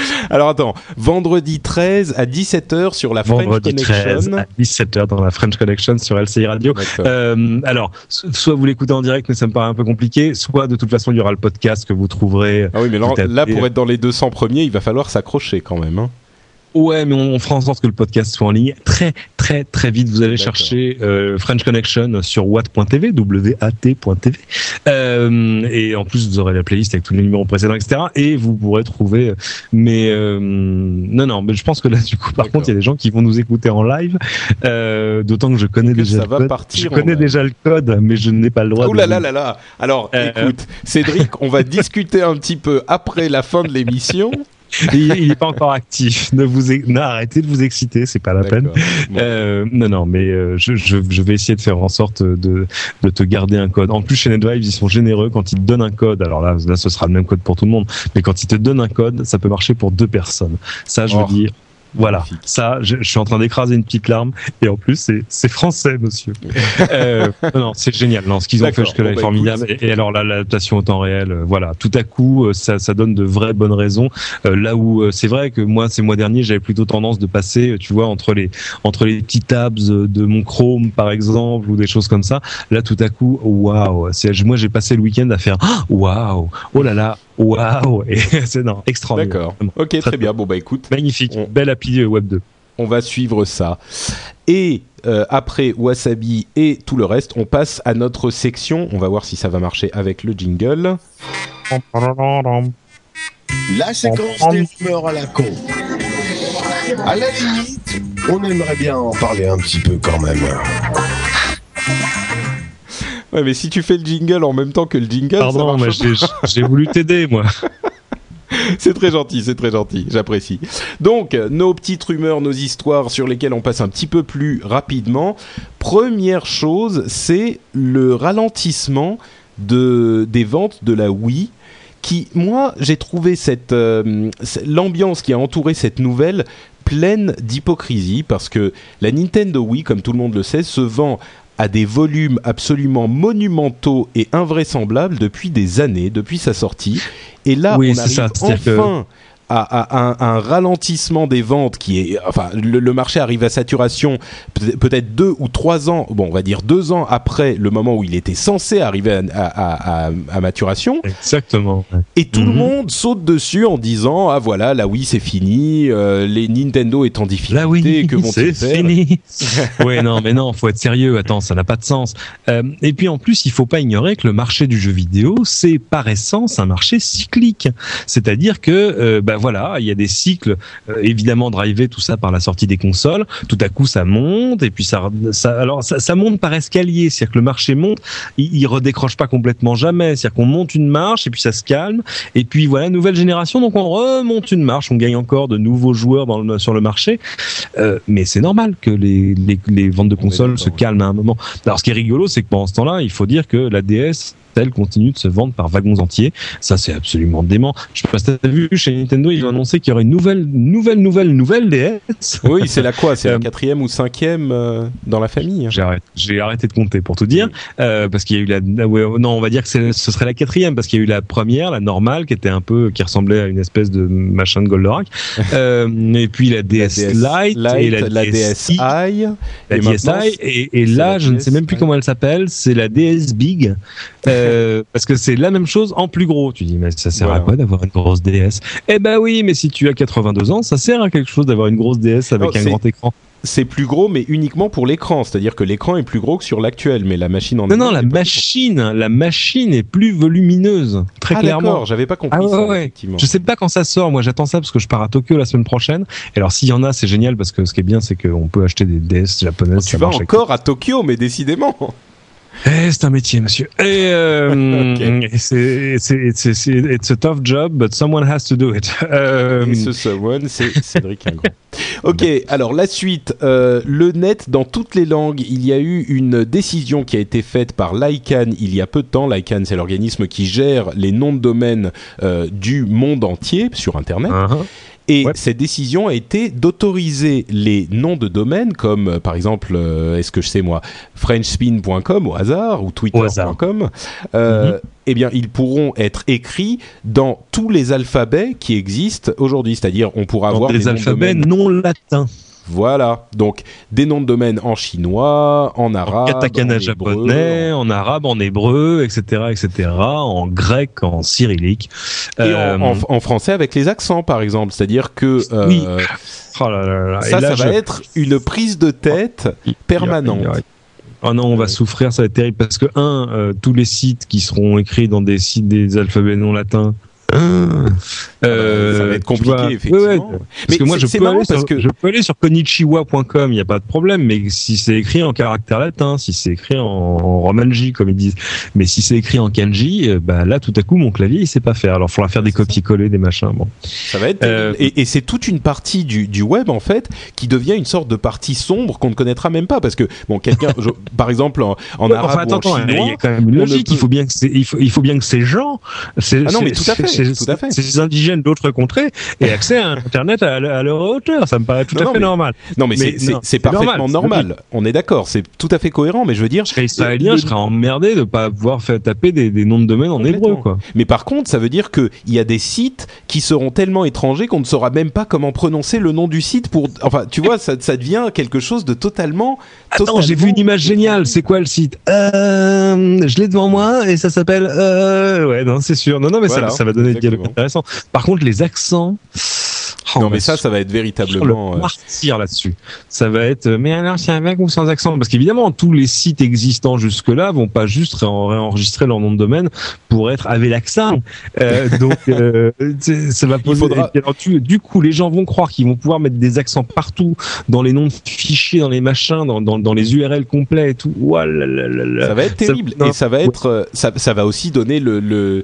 *laughs* Alors attends, vendredi 13 à 17h sur la French vendredi Connection. 13 à 17h dans la French Connection sur LCI Radio. Euh, alors, soit vous l'écoutez en direct, mais ça me paraît un peu compliqué, soit de toute façon il y aura le podcast que vous trouverez. Ah oui, mais là, là pour être dans les 200 premiers, il va falloir s'accrocher quand même. Hein. Ouais, mais on, fera en sorte que le podcast soit en ligne très très très vite. Vous allez chercher euh, French Connection sur watt.tv, W-A-T.tv. Euh, et en plus, vous aurez la playlist avec tous les numéros précédents, etc. Et vous pourrez trouver. Mais euh, non, non, mais je pense que là, du coup, par contre, il y a des gens qui vont nous écouter en live. D'autant que je connais que déjà ça le va code. Partir je connais déjà le code, mais je n'ai pas le droit. Oh là là là là. Alors, écoute, Cédric, on va discuter un petit peu après la fin de l'émission. *laughs* *laughs* il, il est pas encore actif. Ne vous, non, arrêtez de vous exciter, c'est pas la peine. Euh, non, non, mais euh, je, je, je, vais essayer de faire en sorte de, de te garder un code. En plus, chez NetVibes, ils sont généreux quand ils te donnent un code. Alors là, là, ce sera le même code pour tout le monde. Mais quand ils te donnent un code, ça peut marcher pour deux personnes. Ça, je oh. veux dire. Voilà, ça, je, je, suis en train d'écraser une petite larme, et en plus, c'est français, monsieur. *laughs* euh, non, c'est génial. Non, ce qu'ils ont fait jusque-là est bah, formidable. Et, alors là, l'adaptation au temps réel, euh, voilà, tout à coup, euh, ça, ça donne de vraies bonnes raisons. Euh, là où c'est vrai que moi, ces mois derniers, j'avais plutôt tendance de passer, tu vois, entre les entre les petits tabs de mon Chrome, par exemple, ou des choses comme ça. Là, tout à coup, waouh, moi, j'ai passé le week-end à faire waouh, oh là là, waouh, et *laughs* c'est non, extraordinaire. D'accord. Ok, très, bien. Bon bah écoute, magnifique, belle Web 2. On va suivre ça. Et euh, après Wasabi et tout le reste, on passe à notre section. On va voir si ça va marcher avec le jingle. La séquence des rumeurs à la con. À la limite, on aimerait bien en parler un petit peu quand même. Ouais, mais si tu fais le jingle en même temps que le jingle, Pardon, j'ai voulu t'aider, moi. *laughs* *laughs* c'est très gentil, c'est très gentil, j'apprécie. Donc, nos petites rumeurs, nos histoires sur lesquelles on passe un petit peu plus rapidement. Première chose, c'est le ralentissement de, des ventes de la Wii qui, moi, j'ai trouvé cette euh, l'ambiance qui a entouré cette nouvelle pleine d'hypocrisie parce que la Nintendo Wii, comme tout le monde le sait, se vend à des volumes absolument monumentaux et invraisemblables depuis des années, depuis sa sortie. Et là, on arrive enfin à, un, ralentissement des ventes qui est, enfin, le, marché arrive à saturation peut-être deux ou trois ans, bon, on va dire deux ans après le moment où il était censé arriver à, maturation. Exactement. Et tout le mhm. monde saute dessus en disant ah voilà, là oui c'est fini, euh, les Nintendo est en difficulté, que vont c'est fini. *laughs* ouais non mais non, faut être sérieux. Attends, ça n'a pas de sens. Euh, et puis en plus, il faut pas ignorer que le marché du jeu vidéo, c'est par essence un marché cyclique. C'est-à-dire que euh, bah, voilà, il y a des cycles euh, évidemment drivés tout ça par la sortie des consoles. Tout à coup, ça monte et puis ça, ça alors ça, ça monte par escalier, c'est-à-dire que le marché monte, il, il redécroche pas complètement jamais, c'est-à-dire qu'on monte une marche et puis ça se calme. Et puis voilà nouvelle génération donc on remonte une marche, on gagne encore de nouveaux joueurs dans le, sur le marché, euh, mais c'est normal que les, les, les ventes de consoles se calment à un moment. Alors ce qui est rigolo, c'est que pendant ce temps-là, il faut dire que la DS continue de se vendre par wagons entiers. Ça, c'est absolument dément. Je sais pas si t'as vu, chez Nintendo, ils ont annoncé qu'il y aurait une nouvelle, nouvelle, nouvelle, nouvelle DS. Oui, c'est la quoi? C'est la euh, quatrième ou cinquième euh, dans la famille? J'ai arrêté, de compter pour tout dire, euh, parce qu'il y a eu la, non, on va dire que ce serait la quatrième, parce qu'il y a eu la première, la normale, qui était un peu, qui ressemblait à une espèce de machin de Goldorak, *laughs* et puis la DS, Lite, et la, DSi, la DSi, et, et là, je ne sais même plus comment elle s'appelle, c'est la DS Big. Euh, parce que c'est la même chose en plus gros. Tu dis mais ça sert à quoi d'avoir une grosse DS Eh ben oui, mais si tu as 82 ans, ça sert à quelque chose d'avoir une grosse DS avec un grand écran c'est plus gros, mais uniquement pour l'écran. C'est-à-dire que l'écran est plus gros que sur l'actuel, mais la machine en non non la machine, la machine est plus volumineuse, très ah, clairement. J'avais pas compris ah, ça. Ouais. Effectivement. Je sais pas quand ça sort. Moi, j'attends ça parce que je pars à Tokyo la semaine prochaine. Et alors, s'il y en a, c'est génial parce que ce qui est bien, c'est qu'on peut acheter des DS japonaises. tu vas encore à Tokyo, mais décidément. Eh, c'est un métier, monsieur. Et euh, *laughs* c'est it's a tough job, but someone has to do it. *laughs* Euh, Et ce someone, c'est Cédric Ingrand. *laughs* ok, alors la suite, euh, le net dans toutes les langues. Il y a eu une décision qui a été faite par l'ICANN il y a peu de temps. L'ICANN, c'est l'organisme qui gère les noms de domaine euh, du monde entier sur Internet. Uh-huh. Et cette décision a été d'autoriser les noms de domaine comme euh, par exemple, euh, est-ce que je sais moi, frenchspin.com au hasard ou twitter.com. Euh, mhm. Eh bien, ils pourront être écrits dans tous les alphabets qui existent aujourd'hui. C'est-à-dire, on pourra avoir des alphabets non latins. Voilà, donc des noms de domaine en chinois, en arabe, en katakana japonais, en arabe, en hébreu, etc., etc., en grec, en cyrillique. Et euh, en, français avec les accents, par exemple. C'est-à-dire que euh, oui. Oh là ça, ça va être une prise de tête permanente. Oh non, on va souffrir, ça va être terrible parce que un, euh, tous les sites qui seront écrits dans des sites des alphabets non latins euh, ça va être compliqué, effectivement. Parce que moi, je peux, aller sur, que... je peux aller sur konichiwa.com, il n'y a pas de problème, mais si c'est écrit en caractère latin, si c'est écrit en, romanji, comme ils disent, mais si c'est écrit en kanji, euh, bah là, tout à coup, mon clavier, il sait pas faire. Alors, il faudra faire des copier-coller, des machins. Bon. Ça va être. Euh... Et, et c'est toute une partie du, du web, en fait, qui devient une sorte de partie sombre qu'on ne connaîtra même pas, parce que, bon, quelqu'un, *laughs* par exemple, en, en arabe ou en chinois, il y a quand même une logique. Il faut bien que il faut, il faut bien que ces gens, ah non, mais tout à fait ces indigènes d'autres contrées aient accès à Internet à, leur hauteur. Ça me paraît tout à fait normal. Non, mais, c'est parfaitement normal. On est d'accord, c'est tout à fait cohérent. Mais je veux dire, je serais israélien, je serais emmerdé de pas pouvoir faire taper des, noms de domaine en hébreu, quoi. Mais par contre, ça veut dire qu'il y a des sites qui seront tellement étrangers qu'on ne saura même pas comment prononcer le nom du site pour. Enfin, tu vois, ça, ça devient quelque chose de totalement. Attends, j'ai vu une image géniale. C'est quoi le site? Euh, Je l'ai devant moi et ça s'appelle. Euh... Ouais, non, c'est sûr. Non, non, mais ça, ça, va donner des dialogues intéressants. Par contre, les accents. Oh, non, mais ça, ça va être véritablement. Le euh, martyr là-dessus. Ça va être. Mais alors, c'est avec ou sans accent Parce qu'évidemment, tous les sites existants jusque-là vont pas juste réenregistrer leur nom de domaine pour être avec l'accent. Euh, *laughs* donc, euh, ça va poser. Faudra... du coup, les gens vont croire qu'ils vont pouvoir mettre des accents partout dans les noms de fichiers, dans les machins, dans, dans, dans les URL complets et tout. ça va être terrible. et ça va être. Euh, ça, ça va aussi donner le, le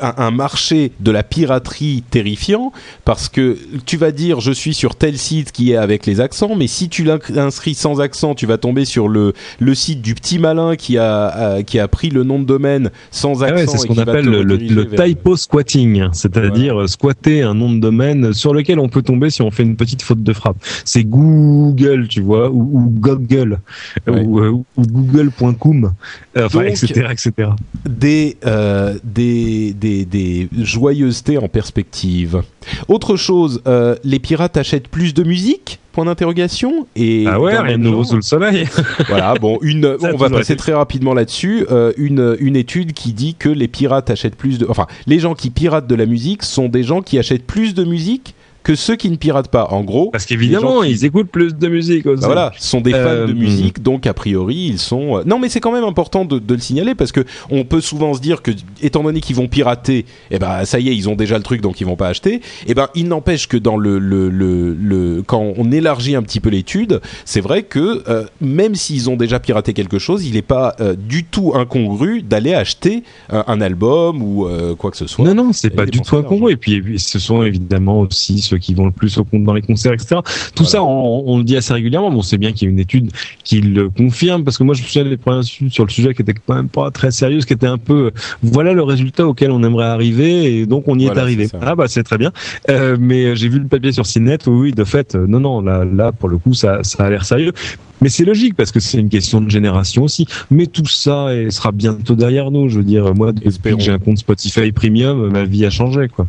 un, un marché de la piraterie terrifiant parce que tu vas dire je suis sur tel site qui est avec les accents, mais si tu l'inscris sans accent, tu vas tomber sur le, le site du petit malin qui a, qui a pris le nom de domaine sans ah accent. c'est ce qu'on appelle le, le, typo squatting, c'est-à-dire squatter un nom de domaine sur lequel on peut tomber si on fait une petite faute de frappe. C'est Google, tu vois, ou, ou Google, ou, euh, ou Google.com, enfin, etc., etc. Des, euh, des, des, des joyeusetés en perspective. Autre chose, euh, les pirates achètent plus de musique? Point d'interrogation. Et ah ouais, rien de nouveau sous le soleil. *laughs* voilà, bon, une, on va passer très rapidement là-dessus. Euh, une, une étude qui dit que les pirates achètent plus de, enfin, les gens qui piratent de la musique sont des gens qui achètent plus de musique que ceux qui ne piratent pas. En gros, parce qu'évidemment, ils écoutent plus de musique aussi. Bah voilà, sont des fans de euh, musique, donc a priori, ils sont. Euh, non, mais c'est quand même important de, de, le signaler parce que on peut souvent se dire que, étant donné qu'ils vont pirater, eh ben ça y est, ils ont déjà le truc, donc ils vont pas acheter. Eh ben, il n'empêche que dans le, le, le, le, quand on élargit un petit peu l'étude, c'est vrai que euh, même s'ils ont déjà piraté quelque chose, il n'est pas du tout incongru d'aller acheter un album ou quoi que ce soit. Non, non, c'est pas du tout incongru. Et puis, et puis, ce sont évidemment aussi qui vont le plus au compte dans les concerts, etc. Tout ça, on, le dit assez régulièrement. Bon, c'est bien qu'il y ait une étude qui le confirme, parce que moi, je me souviens des premières études sur le sujet qui étaient quand même pas très sérieuses, qui étaient un peu, voilà le résultat auquel on aimerait arriver, et donc on y est arrivé. ah bah c'est très bien. Euh, mais j'ai vu le papier sur Cinet, oui, de fait, euh, non, non, là, là, pour le coup, ça, ça a l'air sérieux. Mais c'est logique parce que c'est une question de génération aussi. Mais tout ça sera bientôt derrière nous. Je veux dire, moi, depuis que j'ai un compte Spotify Premium, ma vie a changé, quoi.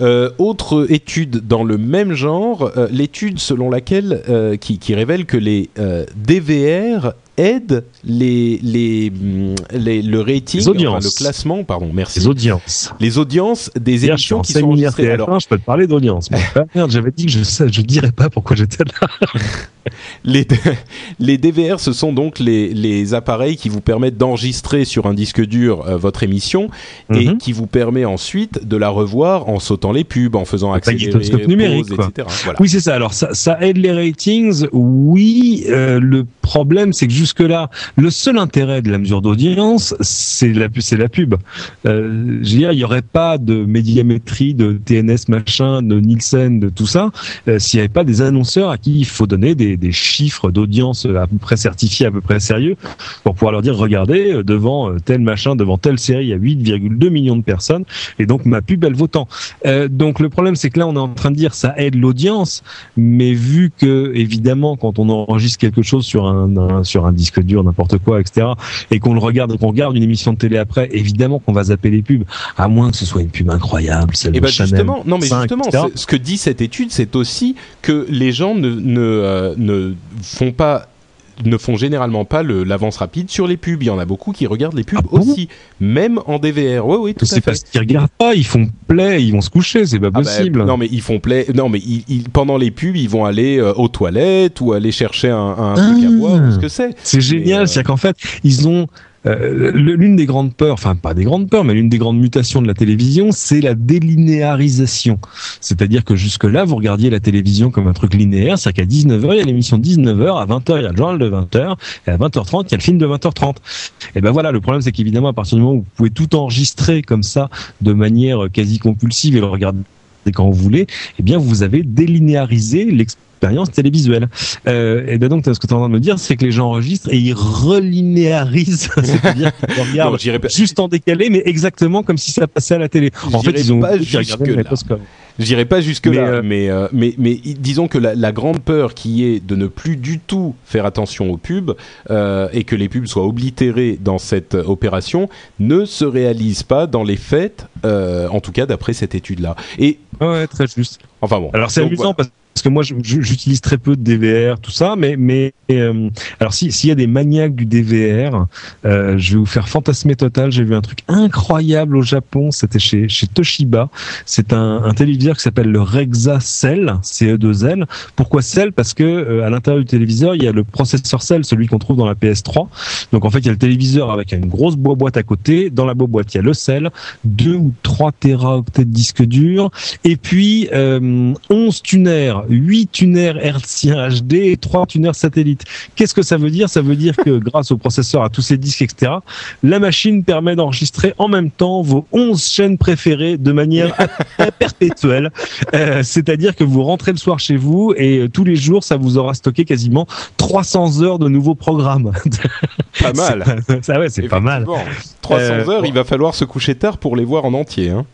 Euh, autre étude dans le même genre, euh, l'étude selon laquelle euh, qui, qui, révèle que les DVR aident les, les, mm, les le rating, le classement, pardon, merci. Les audiences. Les audiences des émissions qui sont enregistrées. Alors, je peux te parler d'audience. *laughs* merde, j'avais dit que je je dirais pas pourquoi j'étais là. *laughs* les, les DVR, ce sont donc les, les appareils qui vous permettent d'enregistrer sur un disque dur euh, votre émission et mhm. qui vous permet ensuite de la revoir en sautant les pubs, en faisant accélérer, numérique, etc. Oui, c'est ça. Alors ça, ça aide les ratings. Oui, euh, le problème, c'est que jusque-là, le seul intérêt de la mesure d'audience, c'est la, pub. Euh, je veux dire, il n'y aurait pas de médiamétrie, de TNS machin, de Nielsen, de tout ça, euh, s'il n'y avait pas des annonceurs à qui il faut donner des, des chiffres d'audience à peu près certifiés, à peu près sérieux, pour pouvoir leur dire, regardez, euh, devant euh, tel machin, devant telle série, il y a 8,2 millions de personnes, et donc ma pub, elle vaut tant. Euh, donc le problème, c'est que là, on est en train de dire, ça aide l'audience, mais vu que, évidemment, quand on enregistre quelque chose sur un, sur un disque dur, n'importe quoi, etc., et qu'on le regarde, qu'on regarde une émission de télé après, évidemment qu'on va zapper les pubs, à moins que ce soit une pub incroyable, celle et eh de ben, Justement, non mais justement, ce que dit cette étude, c'est aussi que les gens ne, ne, ne font pas ne font généralement pas l'avance rapide sur les pubs. Il y en a beaucoup qui regardent les pubs ah aussi, même en DVR. Oui, oui, tout. C'est parce qu'ils regardent pas, ils font play, ils vont se coucher, c'est pas ah bah, possible. non, mais ils font play. Non, mais ils, pendant les pubs, ils vont aller euh, aux toilettes ou aller chercher un, un truc à ah. boire, ce que c'est. C'est génial, euh, c'est-à-dire qu'en fait, ils ont euh, l'une des grandes peurs, enfin pas des grandes peurs, mais l'une des grandes mutations de la télévision, c'est la délinéarisation. C'est-à-dire que jusque-là, vous regardiez la télévision comme un truc linéaire, c'est-à-dire qu'à 19h, il y a l'émission 19h, à 20h, il y a le journal de 20h, et à 20h30, il y a le film de 20h30. Et ben voilà, le problème, c'est qu'évidemment, à partir du moment où vous pouvez tout enregistrer comme ça, de manière quasi compulsive, et le regarder quand vous voulez, eh bien, vous avez délinéarisé l'expérience expérience télévisuelle. Euh, et ben donc, ce que tu es en train de me dire, c'est que les gens enregistrent et ils relinéarisent, *laughs* c'est-à-dire qu'ils regardent juste en décalé, mais exactement comme si ça passait à la télé. En fait, ils ont pas. J'irai pas jusque là, mais, euh, mais, mais, disons que la, la, grande peur qui est de ne plus du tout faire attention aux pubs euh, et que les pubs soient oblitérées dans cette opération ne se réalise pas dans les faits, euh, en tout cas d'après cette étude-là. Et ouais, très juste. Enfin bon. Alors c'est amusant parce parce que moi j'utilise très peu de DVR, tout ça, mais mais euh, alors si s'il y a des maniaques du DVR, euh, je vais vous faire fantasmer total. J'ai vu un truc incroyable au Japon, c'était chez Toshiba. C'est un, téléviseur qui s'appelle le Rexa Cell, CE2L. Pourquoi Cell? Parce que euh, à l'intérieur du téléviseur il y a le processeur Cell, celui qu'on trouve dans la PS3. Donc en fait il y a le téléviseur avec une grosse boîte à côté. Dans la boîte il y a le Cell, 2 ou 3 téraoctets de disque dur, et puis 11 tuners 8 tuners hertziens HD et 3 tuners satellites. Qu'est-ce que ça veut dire? Ça veut dire que *laughs* grâce au processeur, à tous ces disques, etc., la machine permet d'enregistrer en même temps vos 11 chaînes préférées de manière *laughs* perpétuelle. Euh, c'est-à-dire que vous rentrez le soir chez vous et euh, tous les jours, ça vous aura stocké quasiment 300 heures de nouveaux programmes. *laughs* Pas mal. ça ouais, c'est pas mal. 300 euh, heures, il va falloir se coucher tard pour les voir en entier. Hein.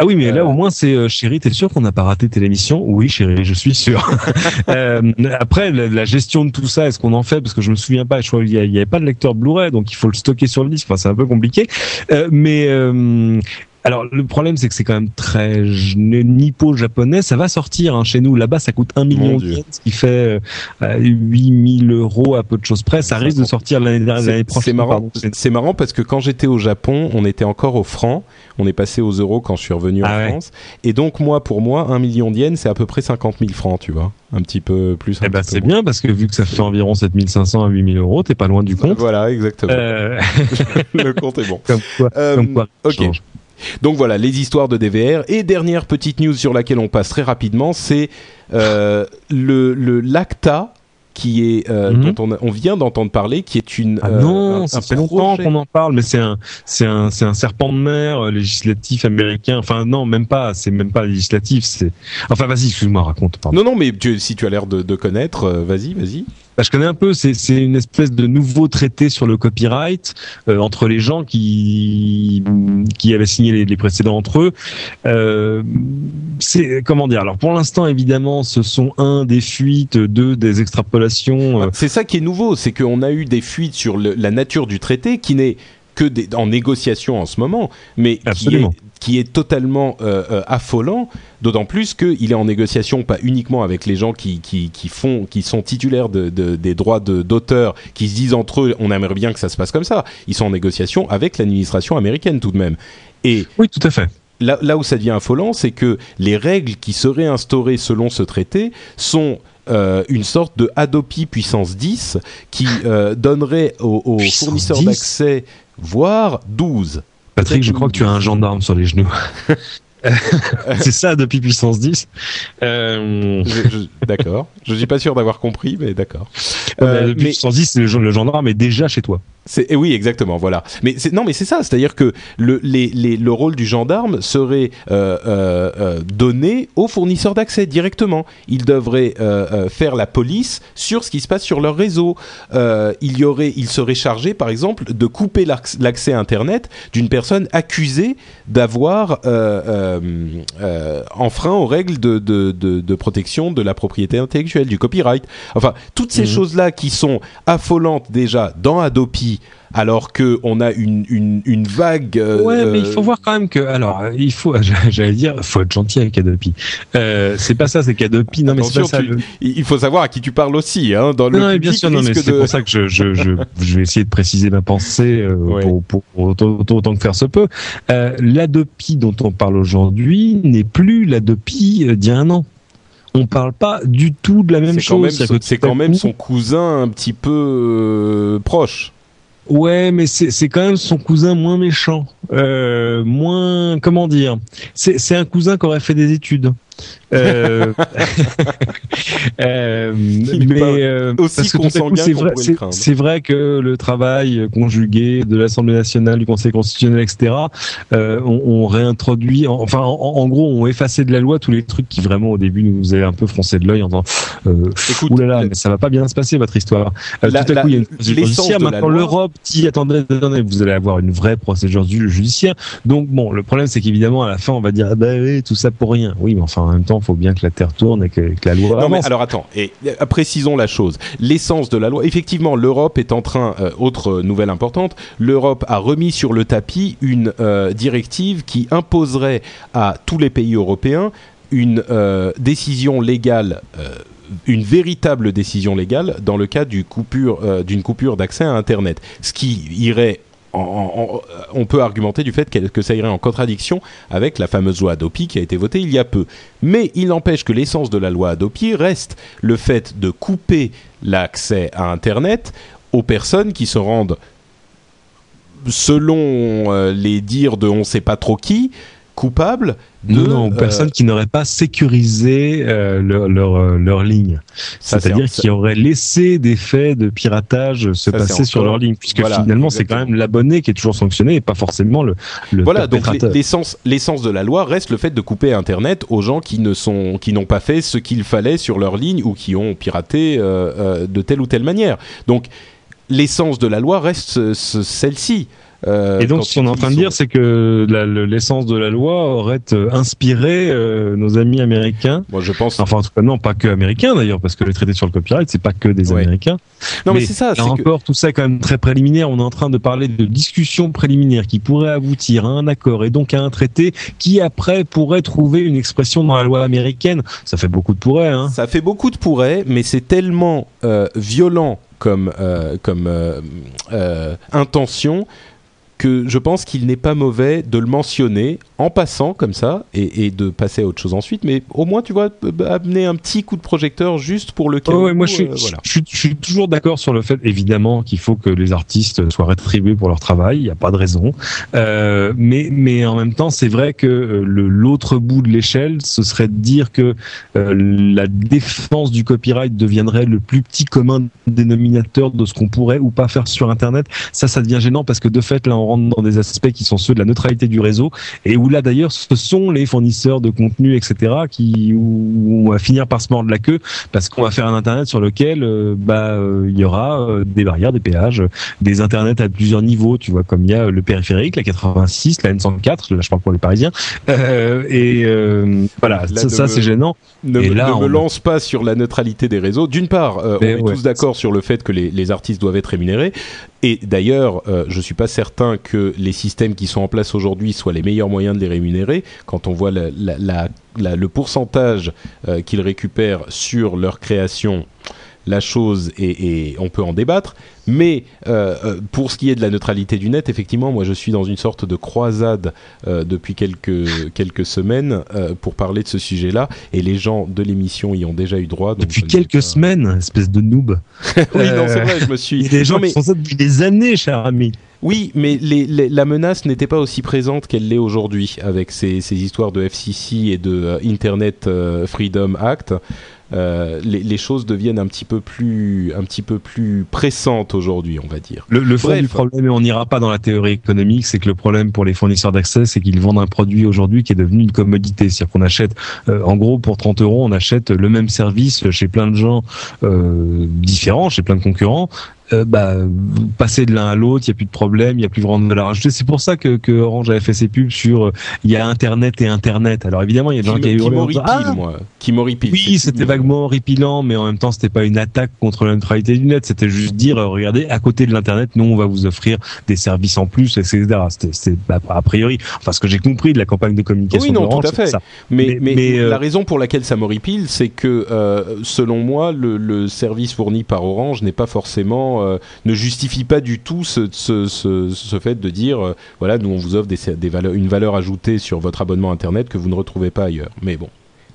Ah oui, mais là au moins c'est euh, chérie, t'es sûr qu'on n'a pas raté émission? Oui, chérie, je suis sûr. *laughs* euh, après, la, gestion de tout ça, est-ce qu'on en fait? Parce que je me souviens pas. Je crois qu'il y, avait pas de lecteur Blu-ray, donc il faut le stocker sur le disque. Enfin, c'est un peu compliqué. Euh, mais euh, alors le problème c'est que c'est quand même très nippo-japonais. Ça va sortir hein, chez nous. Là-bas ça coûte un million de yens, ce qui fait euh, 8000 euros à peu de choses près. Ça risque de sortir l'année prochaine. C'est marrant. C'est marrant parce que quand j'étais au Japon, on était encore au franc. On est passé aux euros quand je suis revenu en ah France. Et donc moi, pour moi, un million de yens, c'est à peu près 50 000 francs, tu vois. Un petit peu plus. Eh ben c'est bien parce que vu que ça fait environ 7500 à 8000 euros, t'es pas loin du compte. Voilà, exactement. Euh... *laughs* Le compte est bon. *laughs* Comme quoi, euh, comme quoi ok. Donc voilà, les histoires de DVR. Et dernière petite news sur laquelle on passe très rapidement, c'est euh, le, le l'ACTA qui est euh, mhm. dont on, on vient d'entendre parler, qui est une. Ah euh, non, ça fait longtemps qu'on en parle, mais c'est un c'est un c'est un serpent de mer législatif américain. Enfin non, même pas, c'est même pas législatif. C'est. Enfin vas-y, excuse-moi, raconte. Pardon. Non non, mais tu, si tu as l'air de, de connaître, vas-y, vas-y. Je connais un peu. C'est c'est une espèce de nouveau traité sur le copyright euh, entre les gens qui qui avaient signé les, les précédents entre eux. Euh, c'est comment dire? Alors pour l'instant, évidemment, ce sont un des fuites, deux des extrapolations. Euh. C'est ça qui est nouveau, c'est qu'on a eu des fuites sur le, la nature du traité qui n'est que des, en négociation en ce moment, mais Absolument. qui est qui est totalement euh, euh, affolant, d'autant plus qu'il est en négociation pas uniquement avec les gens qui, qui, qui font, qui sont titulaires de, de, des droits d'auteur, qui se disent entre eux, on aimerait bien que ça se passe comme ça. Ils sont en négociation avec l'administration américaine tout de même. Et oui, tout à fait. Là, là où ça devient affolant, c'est que les règles qui seraient instaurées selon ce traité sont euh, une sorte de Adopi puissance 10 qui euh, donnerait aux, aux fournisseurs d'accès, voire 12, Patrick, je crois que tu as un gendarme sur les genoux. *laughs* *laughs* c'est ça depuis puissance 10. Euh... D'accord. Je suis pas sûr d'avoir compris, mais d'accord. Euh, depuis mais... puissance 10, le gendarme est déjà chez toi. C'est, oui, exactement, voilà. Mais non, mais c'est ça, c'est-à-dire que le, les, les, le rôle du gendarme serait euh, donné aux fournisseurs d'accès directement. Ils devraient euh, euh, faire la police sur ce qui se passe sur leur réseau. il y aurait, il serait chargé, par exemple, de couper l'accès Internet d'une personne accusée d'avoir enfreint aux règles de, de, de, de, protection de la propriété intellectuelle, du copyright. Enfin, toutes ces mmh. choses-là qui sont affolantes déjà dans Adopi alors que on a une, une, une vague. Euh, ouais, mais il faut voir quand même que alors il faut, *laughs* j'allais dire, faut être gentil avec Adopi. Euh, c'est pas ça, c'est qu'Adopi. Non, mais c'est pas ça. Tu, Il faut savoir à qui tu parles aussi, hein. Dans le non, bien sûr, non, mais c'est de... pour ça que je, je, je, *laughs* je, vais essayer de préciser ma pensée euh, ouais. pour, pour, pour autant, autant, que faire se peut. Euh, L'Adopi dont on parle aujourd'hui n'est plus l'Adopi d'il y a un an on parle pas du tout de la même chose. C'est quand même son cousin un petit peu euh, proche. Ouais, mais c'est quand même son cousin moins méchant, euh, moins comment dire? C'est un cousin qui aurait fait des études. Euh, *laughs* euh, mais euh, aussi c'est vrai, c'est vrai que le travail conjugué de l'Assemblée nationale, du Conseil constitutionnel, etc., euh, on, on, réintroduit, enfin, en, en, gros, on effacé de la loi tous les trucs qui vraiment au début nous avaient un peu froncé de l'œil en disant, euh, Écoute, oulala, mais ça va pas bien se passer votre histoire. La, tout à coup, il y a une procédure judiciaire. Maintenant, l'Europe dit, attendez, attendez, vous allez avoir une vraie procédure judiciaire. Donc bon, le problème, c'est qu'évidemment, à la fin, on va dire, ah bah oui, tout ça pour rien. Oui, mais enfin, en même temps, il faut bien que la Terre tourne et que, la loi. Non, mais alors attends, et euh, précisons la chose. L'essence de la loi, effectivement, l'Europe est en train, euh, autre nouvelle importante, l'Europe a remis sur le tapis une euh, directive qui imposerait à tous les pays européens une décision légale une véritable décision légale dans le cas d'une coupure, coupure d'accès à Internet, ce qui irait on peut argumenter du fait que, ça irait en contradiction avec la fameuse loi Adopi qui a été votée il y a peu. Mais il n'empêche que l'essence de la loi Adopi reste le fait de couper l'accès à Internet aux personnes qui se rendent, selon euh, les dires de on ne sait pas trop qui, coupables de non, non, personnes euh, qui n'auraient pas sécurisé euh, leur, leur, euh, leur, ligne. C'est-à-dire qui auraient laissé des faits de piratage se passer sur leur ligne, puisque finalement c'est quand même l'abonné qui est toujours sanctionné et pas forcément le, le Voilà, donc l'essence, l'essence de la loi reste le fait de couper Internet aux gens qui ne sont, qui n'ont pas fait ce qu'il fallait sur leur ligne ou qui ont piraté de telle ou telle manière. Donc l'essence de la loi reste celle-ci. Euh, et donc, ce qu'on est en train de dire, c'est que l'essence de la loi aurait euh, inspiré euh, nos amis américains. Moi, je pense. Enfin, en tout cas, non, pas que américains d'ailleurs, parce que les traités sur le copyright, c'est pas que des Américains. Non, mais, c'est ça. c'est encore, tout ça est quand même très préliminaire. On est en train de parler de discussions préliminaires qui pourraient aboutir à un accord et donc à un traité qui après pourrait trouver une expression dans la loi américaine. Ça fait beaucoup de pourrais. Hein. Ça fait beaucoup de pourrais, mais c'est tellement violent comme comme intention que je pense qu'il n'est pas mauvais de le mentionner en passant comme ça et, de passer à autre chose ensuite. Mais au moins, tu vois, amener un petit coup de projecteur juste pour le cas. moi, euh, je suis, toujours d'accord sur le fait, évidemment, qu'il faut que les artistes soient rétribués pour leur travail. Il n'y a pas de raison. Euh, mais, mais en même temps, c'est vrai que euh, l'autre bout de l'échelle, ce serait de dire que la défense du copyright deviendrait le plus petit commun dénominateur de ce qu'on pourrait ou pas faire sur Internet. Ça, ça devient gênant parce que de fait, là, on rentre dans des aspects qui sont ceux de la neutralité du réseau et où là d'ailleurs ce sont les fournisseurs de contenu etc qui où on va finir par se mordre la queue parce qu'on va faire un internet sur lequel euh, bah euh, il y aura euh, des barrières des péages des internets à plusieurs niveaux tu vois comme il y a le périphérique la 86 la N104 là je parle pour les parisiens et voilà ça, c'est gênant. ne, et là, ne me lance pas sur la neutralité des réseaux. D'une part on est tous d'accord sur le fait que les, les artistes doivent être rémunérés. Et d'ailleurs, euh, je suis pas certain que les systèmes qui sont en place aujourd'hui soient les meilleurs moyens de les rémunérer. Quand on voit la, la, la, le pourcentage euh, qu'ils récupèrent sur leur création, la chose et, on peut en débattre. Mais euh, euh, pour ce qui est de la neutralité du net, effectivement, moi je suis dans une sorte de croisade euh, depuis quelques, quelques semaines pour parler de ce sujet-là. Et les gens de l'émission y ont déjà eu droit. depuis quelques semaines, espèce de noob. *laughs* oui, non, c'est vrai, je me suis. Il y a des gens qui font ça depuis des années, cher ami. Oui, mais la menace n'était pas aussi présente qu'elle l'est aujourd'hui avec ces, ces, histoires de FCC et de Internet Freedom Act. Euh, les, choses deviennent un petit peu plus, un petit peu plus pressantes aujourd'hui, on va dire. Le, le fond du problème, et on n'ira pas dans la théorie économique, c'est que le problème pour les fournisseurs d'accès, c'est qu'ils vendent un produit aujourd'hui qui est devenu une commodité. C'est-à-dire qu'on achète, euh, en gros, pour 30 euros, on achète le même service chez plein de gens euh, différents, chez plein de concurrents, euh, bah, passer de l'un à l'autre, il y a plus de problème, il y a plus vraiment de valeur ajoutée. C'est pour ça que, que Orange avait fait ses pubs sur euh, il y a Internet et Internet. Alors évidemment, il y a des gens qui, qui ah moi. Qui Oui, c'était vaguement horripilant, mais en même temps, c'était pas une attaque contre la neutralité du net. C'était juste dire, euh, regardez, à côté de l'Internet, nous, on va vous offrir des services en plus, etc. C'était bah, a priori, enfin, ce que j'ai compris de la campagne de communication. Oui, non, tout à fait. Ça. Mais, mais, la raison pour laquelle ça m'horripile, c'est que, selon moi, le, le service fourni par Orange n'est pas forcément euh, ne justifie pas du tout ce, fait de dire euh, voilà nous on vous offre des, valeurs, une valeur ajoutée sur votre abonnement internet que vous ne retrouvez pas ailleurs. Mais bon.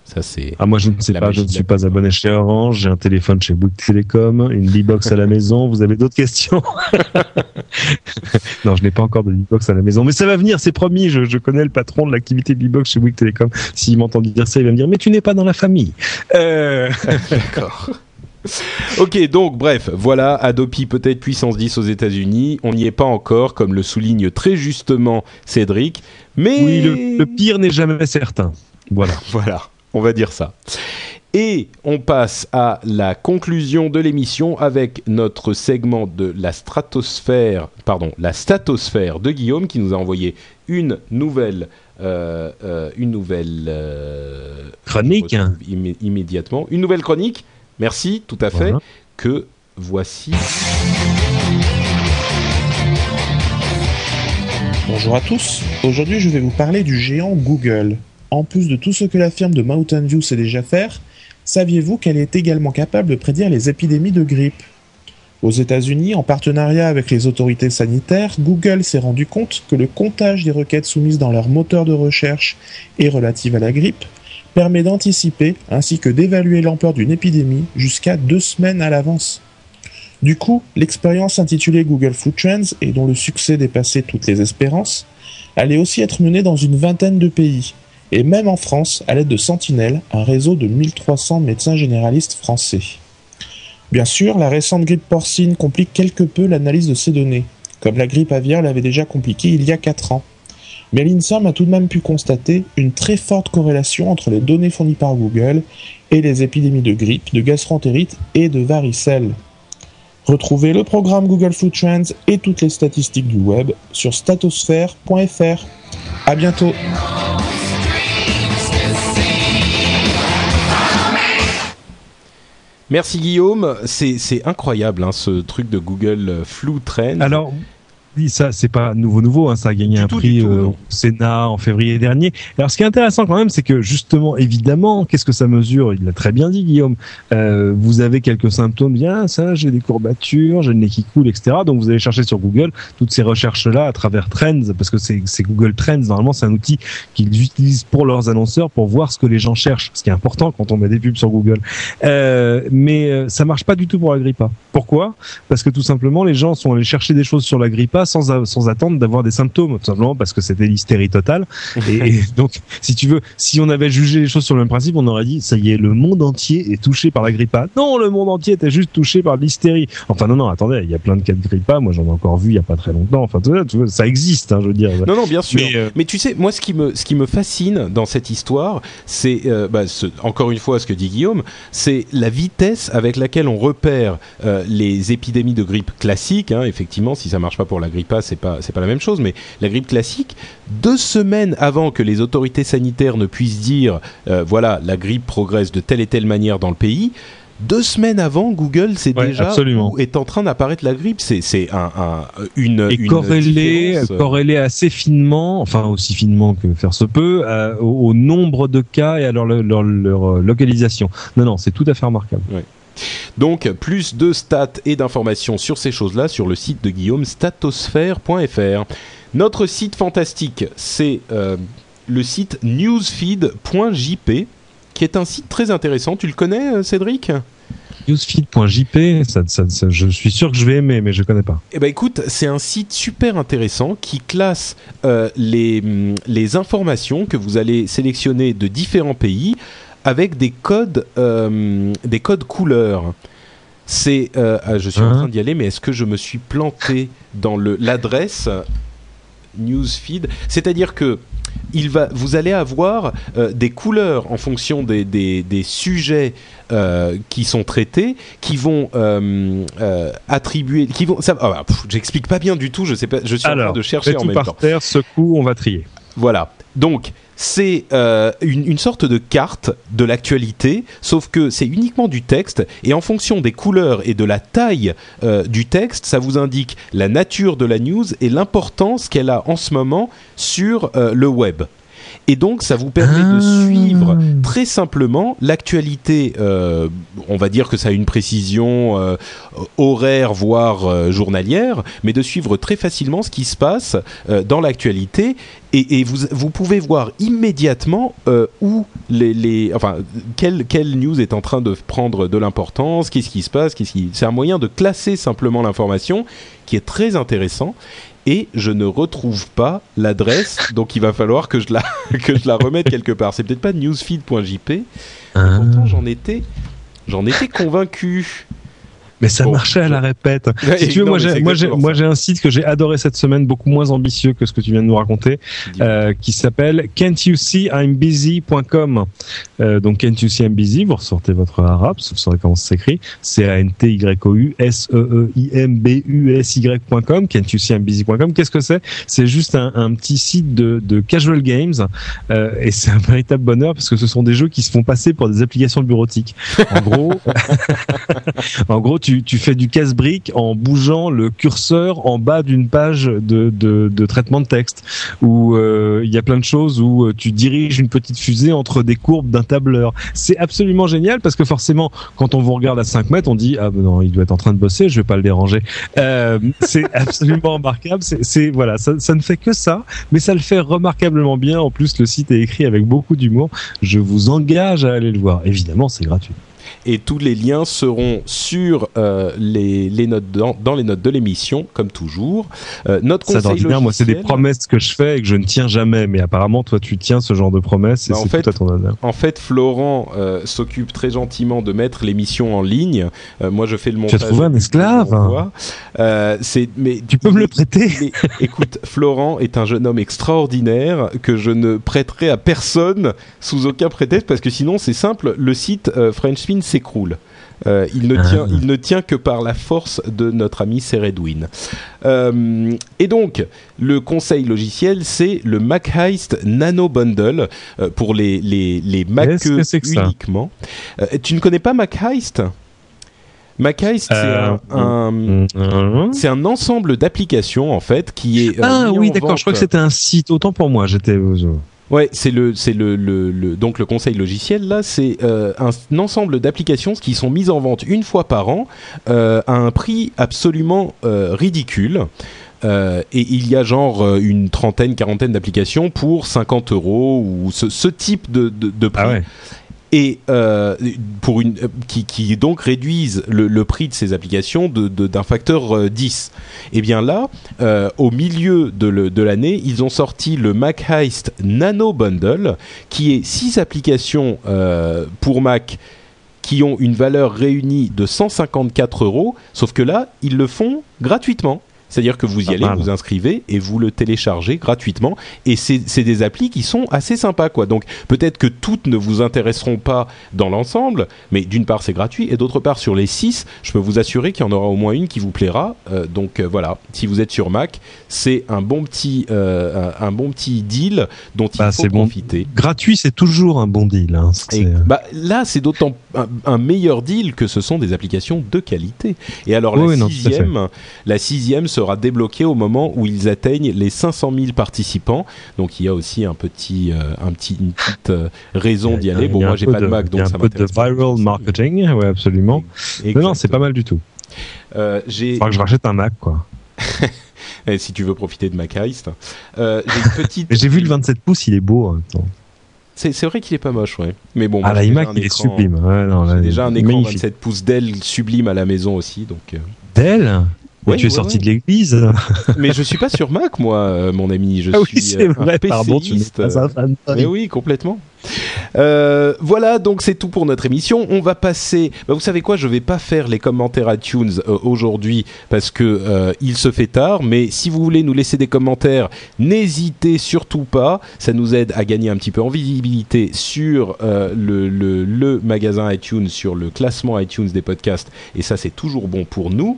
Ça c'est. Ah moi je ne sais pas, je ne suis pas abonné chez Orange, j'ai un téléphone chez Bouygues Télécom, une B-box à la maison. Vous avez d'autres questions? *laughs* Non, je n'ai pas encore de B-box à la maison, mais ça va venir, c'est promis. Je, je, connais le patron de l'activité B-box chez Bouygues Télécom. S'il m'entend dire ça, il va me dire mais tu n'es pas dans la famille. Euh... *laughs* D'accord. *laughs* ok, donc bref, voilà, Adopi peut-être puissance 10 aux États-Unis. On n'y est pas encore, comme le souligne très justement Cédric. Mais oui, le, le pire n'est jamais certain. Voilà. *laughs* voilà, on va dire ça. Et on passe à la conclusion de l'émission avec notre segment de la stratosphère, pardon, la statosphère de Guillaume qui nous a envoyé une nouvelle, euh, euh, une nouvelle euh, chronique immé immédiatement, une nouvelle chronique. Merci, tout à fait. Voilà. Que voici. Bonjour à tous. Aujourd'hui, je vais vous parler du géant Google. En plus de tout ce que la firme de Mountain View sait déjà faire, saviez-vous qu'elle est également capable de prédire les épidémies de grippe? Aux États-Unis, en partenariat avec les autorités sanitaires, Google s'est rendu compte que le comptage des requêtes soumises dans leur moteur de recherche et relatives à la grippe permet d'anticiper ainsi que d'évaluer l'ampleur d'une épidémie jusqu'à deux semaines à l'avance. Du coup, l'expérience intitulée Google Food Trends et dont le succès dépassait toutes les espérances, allait aussi être menée dans une vingtaine de pays, et même en France à l'aide de Sentinelle, un réseau de 1300 médecins généralistes français. Bien sûr, la récente grippe porcine complique quelque peu l'analyse de ces données, comme la grippe aviaire l'avait déjà compliqué il y a 4 ans. Mais l'INSERM a tout de même pu constater une très forte corrélation entre les données fournies par Google et les épidémies de grippe, de gastroentérite et de varicelle. Retrouvez le programme Google Food Trends et toutes les statistiques du web sur statosphère.fr. À bientôt! Merci Guillaume, c'est incroyable hein, ce truc de Google Flu Trends. Alors oui, ça c'est pas nouveau nouveau, hein, ça a gagné Du un tout, prix tout, euh, au Sénat en février dernier. Alors ce qui est intéressant quand même, c'est que justement, évidemment, qu'est-ce que ça mesure? Il l'a très bien dit Guillaume. Euh, vous avez quelques symptômes, bien ça, j'ai des courbatures, j'ai le nez qui coule, etc. Donc vous allez chercher sur Google toutes ces recherches là à travers Trends, parce que c'est c'est Google Trends. Normalement, c'est un outil qu'ils utilisent pour leurs annonceurs pour voir ce que les gens cherchent, ce qui est important quand on met des pubs sur Google. Euh, mais euh, ça marche pas du tout pour la grippa. Pourquoi? Parce que tout simplement, les gens sont allés chercher des choses sur la grippa sans, sans attendre d'avoir des symptômes, tout simplement parce que c'était l'hystérie totale. Et, et *laughs* donc, si tu veux, si on avait jugé les choses sur le même principe, on aurait dit, ça y est, le monde entier est touché par la grippa. Non, le monde entier était juste touché par l'hystérie. Enfin, non, non, attendez, il y a plein de cas de grippa. Moi, j'en ai encore vu il y a pas très longtemps. Enfin, tu vois, ça existe, hein, je veux dire. Non, non, bien sûr. Mais, Mais, euh, tu sais, moi, ce qui me, ce qui me fascine dans cette histoire, c'est, euh, bah, ce- encore une fois, ce que dit Guillaume, c'est la vitesse avec laquelle on repère euh, les épidémies de grippe classiques. hein. effectivement, si ça marche pas pour la c'est pas, c'est pas la même chose. Mais la grippe classique, deux semaines avant que les autorités sanitaires ne puissent dire, euh, voilà, la grippe progresse de telle et telle manière dans le pays. Deux semaines avant, Google Ouais, déjà absolument. où est en train d'apparaître la grippe. C'est, c'est un, un- une, et une corrélé, assez finement, enfin aussi finement que faire se peut, euh, au, au nombre de cas et à leur, leur, leur, euh, localisation. Non, non, c'est tout à fait remarquable. Donc, plus de stats et d'informations sur ces choses-là sur le site de Guillaume, statosphère.fr. Notre site fantastique, c'est euh, le site newsfeed.jp, qui est un site très intéressant. Tu le connais, euh, Cédric? Newsfeed.jp, ça, ça, ça, je suis sûr que je vais aimer, mais je connais pas. Eh ben écoute, c'est un site super intéressant qui classe euh, les, hum, les informations que vous allez sélectionner de différents pays avec des codes, euh, des codes couleurs. C'est, euh, ah, je suis en Hein train d'y aller, mais est-ce que je me suis planté dans le l'adresse newsfeed? C'est-à-dire que il va, vous allez avoir euh, des couleurs en fonction des, des, des sujets euh, qui sont traités, qui vont euh, attribuer, qui vont. Ça, ah bah, j'explique pas bien du tout. Je sais pas. Je suis en train de chercher en tout même par temps. terre, secoue, on va trier. Voilà. Donc, c'est euh, une, sorte de carte de l'actualité, sauf que c'est uniquement du texte, et en fonction des couleurs et de la taille euh, du texte, ça vous indique la nature de la news et l'importance qu'elle a en ce moment sur euh, le web. Et donc, ça vous permet de Ah. suivre très simplement l'actualité. euh, on va dire que ça a une précision euh, horaire, voire euh, journalière, mais de suivre très facilement ce qui se passe dans l'actualité et, vous, vous pouvez voir immédiatement où les, les, enfin, quelle, quelle news est en train de prendre de l'importance, qu'est-ce qui se passe, qu'est-ce qui... c'est un moyen de classer simplement l'information qui est très intéressant et je ne retrouve pas l'adresse, donc il va falloir que je la, *laughs* que je la remette quelque part. C'est peut-être pas newsfeed.jp, ah. pourtant j'en étais, j'en étais convaincu. Mais ça marchait à la répète. *laughs* si tu veux, moi j'ai, moi j'ai, un site que j'ai adoré cette semaine, beaucoup moins ambitieux que ce que tu viens de nous raconter, euh, qui s'appelle can'tyousee-I'm-busy.com. Euh, donc can't you see I'm busy, vous ressortez votre arabe, vous saurez comment ça s'écrit. C A N T Y O U S E E I M B U S Y.com. Can't you see I'm busy.com. Qu'est-ce que c'est? C'est juste un, un, petit site de, de casual games euh, et c'est un véritable bonheur parce que ce sont des jeux qui se font passer pour des applications bureautiques. En gros, *laughs* en gros tu, fais du casse-brique en bougeant le curseur en bas d'une page de, traitement de texte, où euh, il y a plein de choses où euh, tu diriges une petite fusée entre des courbes d'un tableur. C'est absolument génial parce que forcément, quand on vous regarde à 5 mètres, on dit ah ben non, il doit être en train de bosser, je vais pas le déranger. Euh, c'est *laughs* absolument remarquable. C'est voilà, ça ne fait que ça, mais ça le fait remarquablement bien. En plus, le site est écrit avec beaucoup d'humour. Je vous engage à aller le voir. Évidemment, c'est gratuit et tous les liens seront sur euh, les, les, notes dans, dans, les notes de l'émission comme toujours. Euh, notre conseil logiciel, moi c'est des promesses que je fais et que je ne tiens jamais, mais apparemment toi tu tiens ce genre de promesses et bah, c'est tout à ton honneur. En fait, Florent euh, s'occupe très gentiment de mettre l'émission en ligne. Euh, moi je fais le montage. Tu as trouvé un esclave. Euh, c'est mais tu peux me le prêter. écoute, Florent est un jeune homme extraordinaire que je ne prêterai à personne sous aucun prétexte parce que sinon c'est simple, le site Frenchspin s'écroule. Euh, il, ne tient, ah. il ne tient que par la force de notre ami Seredwin. Euh, et donc, le conseil logiciel, c'est le Mac Heist Nano Bundle euh, pour les, les, les Mac uniquement. Euh, tu ne connais pas Mac Heist? Mac Heist, c'est un, un, un, ensemble d'applications en fait qui est. ah oui, d'accord. Je crois que c'était un site. Autant pour moi, j'étais. Ouais, c'est le, c'est le, le, donc le conseil logiciel là, c'est euh, un, ensemble d'applications qui sont mises en vente une fois par an euh, à un prix absolument euh, ridicule. Et il y a genre une trentaine, quarantaine d'applications pour 50 euros ou ce, type de, prix. Ah et euh, une qui, donc réduisent le, prix de ces applications d'un facteur 10. Et bien là, euh, au milieu de, l'année, ils ont sorti le Mac Heist Nano Bundle, qui est six applications euh, pour Mac qui ont une valeur réunie de 154 euros, sauf que là, ils le font gratuitement. C'est-à-dire que vous y allez, vous inscrivez et vous le téléchargez gratuitement. Et c'est des applis qui sont assez sympas, quoi. Donc peut-être que toutes ne vous intéresseront pas dans l'ensemble, mais d'une part c'est gratuit et d'autre part sur les 6, je peux vous assurer qu'il y en aura au moins une qui vous plaira. Euh, donc euh, voilà, si vous êtes sur Mac, c'est un bon petit euh, un bon petit deal dont il bah, faut profiter. Gratuit, c'est toujours un bon deal. Hein. bah, là, c'est d'autant un, meilleur deal que ce sont des applications de qualité. Et alors la sixième, la sixième sera débloqué au moment où ils atteignent les 500 000 participants. Donc il y a aussi un petit, euh, un petit, une petite euh, raison d'y aller. Bon, moi j'ai pas de, Mac, donc y a un peu de viral marketing, ouais, absolument. non, c'est pas mal du tout. Euh, j'ai. que je rachète un Mac, quoi. *laughs* si tu veux profiter de Mac Heist. Euh, j'ai une petite. *laughs* j'ai vu le 27 pouces, il est beau. C'est vrai qu'il est pas moche, ouais. Mais bon, ah, l'iMac, il est sublime. Ouais, j'ai déjà un écran 27 pouces Dell sublime à la maison aussi, donc. Dell Ouais, tu es sorti de l'église. *laughs* Mais je suis pas sur Mac, moi, euh, mon ami. Je ah oui, c'est vrai. Pardon, tu pas un fan. Mais oui, complètement. Euh, voilà, donc c'est tout pour notre émission. On va passer. Bah, vous savez quoi Je vais pas faire les commentaires iTunes euh, aujourd'hui parce que euh, il se fait tard. Mais si vous voulez nous laisser des commentaires, n'hésitez surtout pas. Ça nous aide à gagner un petit peu en visibilité sur le, le, le magasin iTunes, sur le classement iTunes des podcasts. Et ça, c'est toujours bon pour nous.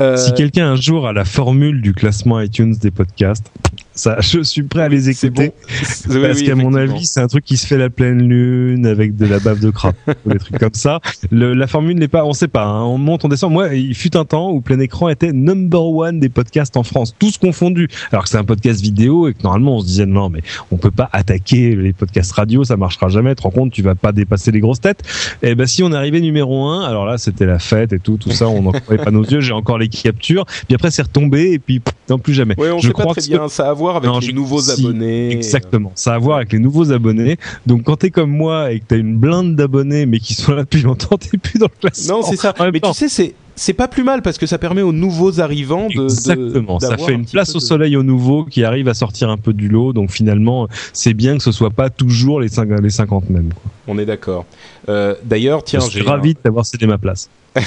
Euh, si quelqu'un un jour a la formule du classement iTunes des podcasts, ça, *laughs* je suis prêt à les écouter *laughs* parce qu'à mon avis, c'est un truc qui se fait la pleine lune avec de la bave de crabe, *laughs* des trucs comme ça. Le, la formule n'est pas, on sait pas. Hein. on monte, on descend. Moi, il fut un temps où Plein Écran était number one des podcasts en France, tous confondus. Alors que c'est un podcast vidéo et que normalement on se disait non, mais on peut pas attaquer les podcasts radio, ça marchera jamais. Tu te rends compte, tu vas pas dépasser les grosses têtes. Et eh ben si on arrivait numéro un, alors là c'était la fête et tout, tout ça, on n'en croyait pas nos yeux. J'ai encore les captures. Puis après c'est retombé et puis non plus jamais. Ouais, on je crois pas très bien. Ça voir avec les nouveaux abonnés. Exactement, ça a à voir avec les nouveaux abonnés. Donc quand t'es comme moi et que t'as une blinde d'abonnés mais qui sont là depuis longtemps, *laughs* t'es plus dans le classement. Non, c'est ça. Mais tu sais, c'est c'est pas plus mal parce que ça permet aux nouveaux arrivants de. Exactement, ça fait une place au soleil aux nouveaux qui arrivent à sortir un peu du lot. Donc finalement, c'est bien que ce soit pas toujours les, 50, les 50 mêmes. On est d'accord. Euh, D'ailleurs, tiens, je suis ravi d'avoir cédé ma place. *laughs*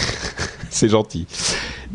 c'est gentil.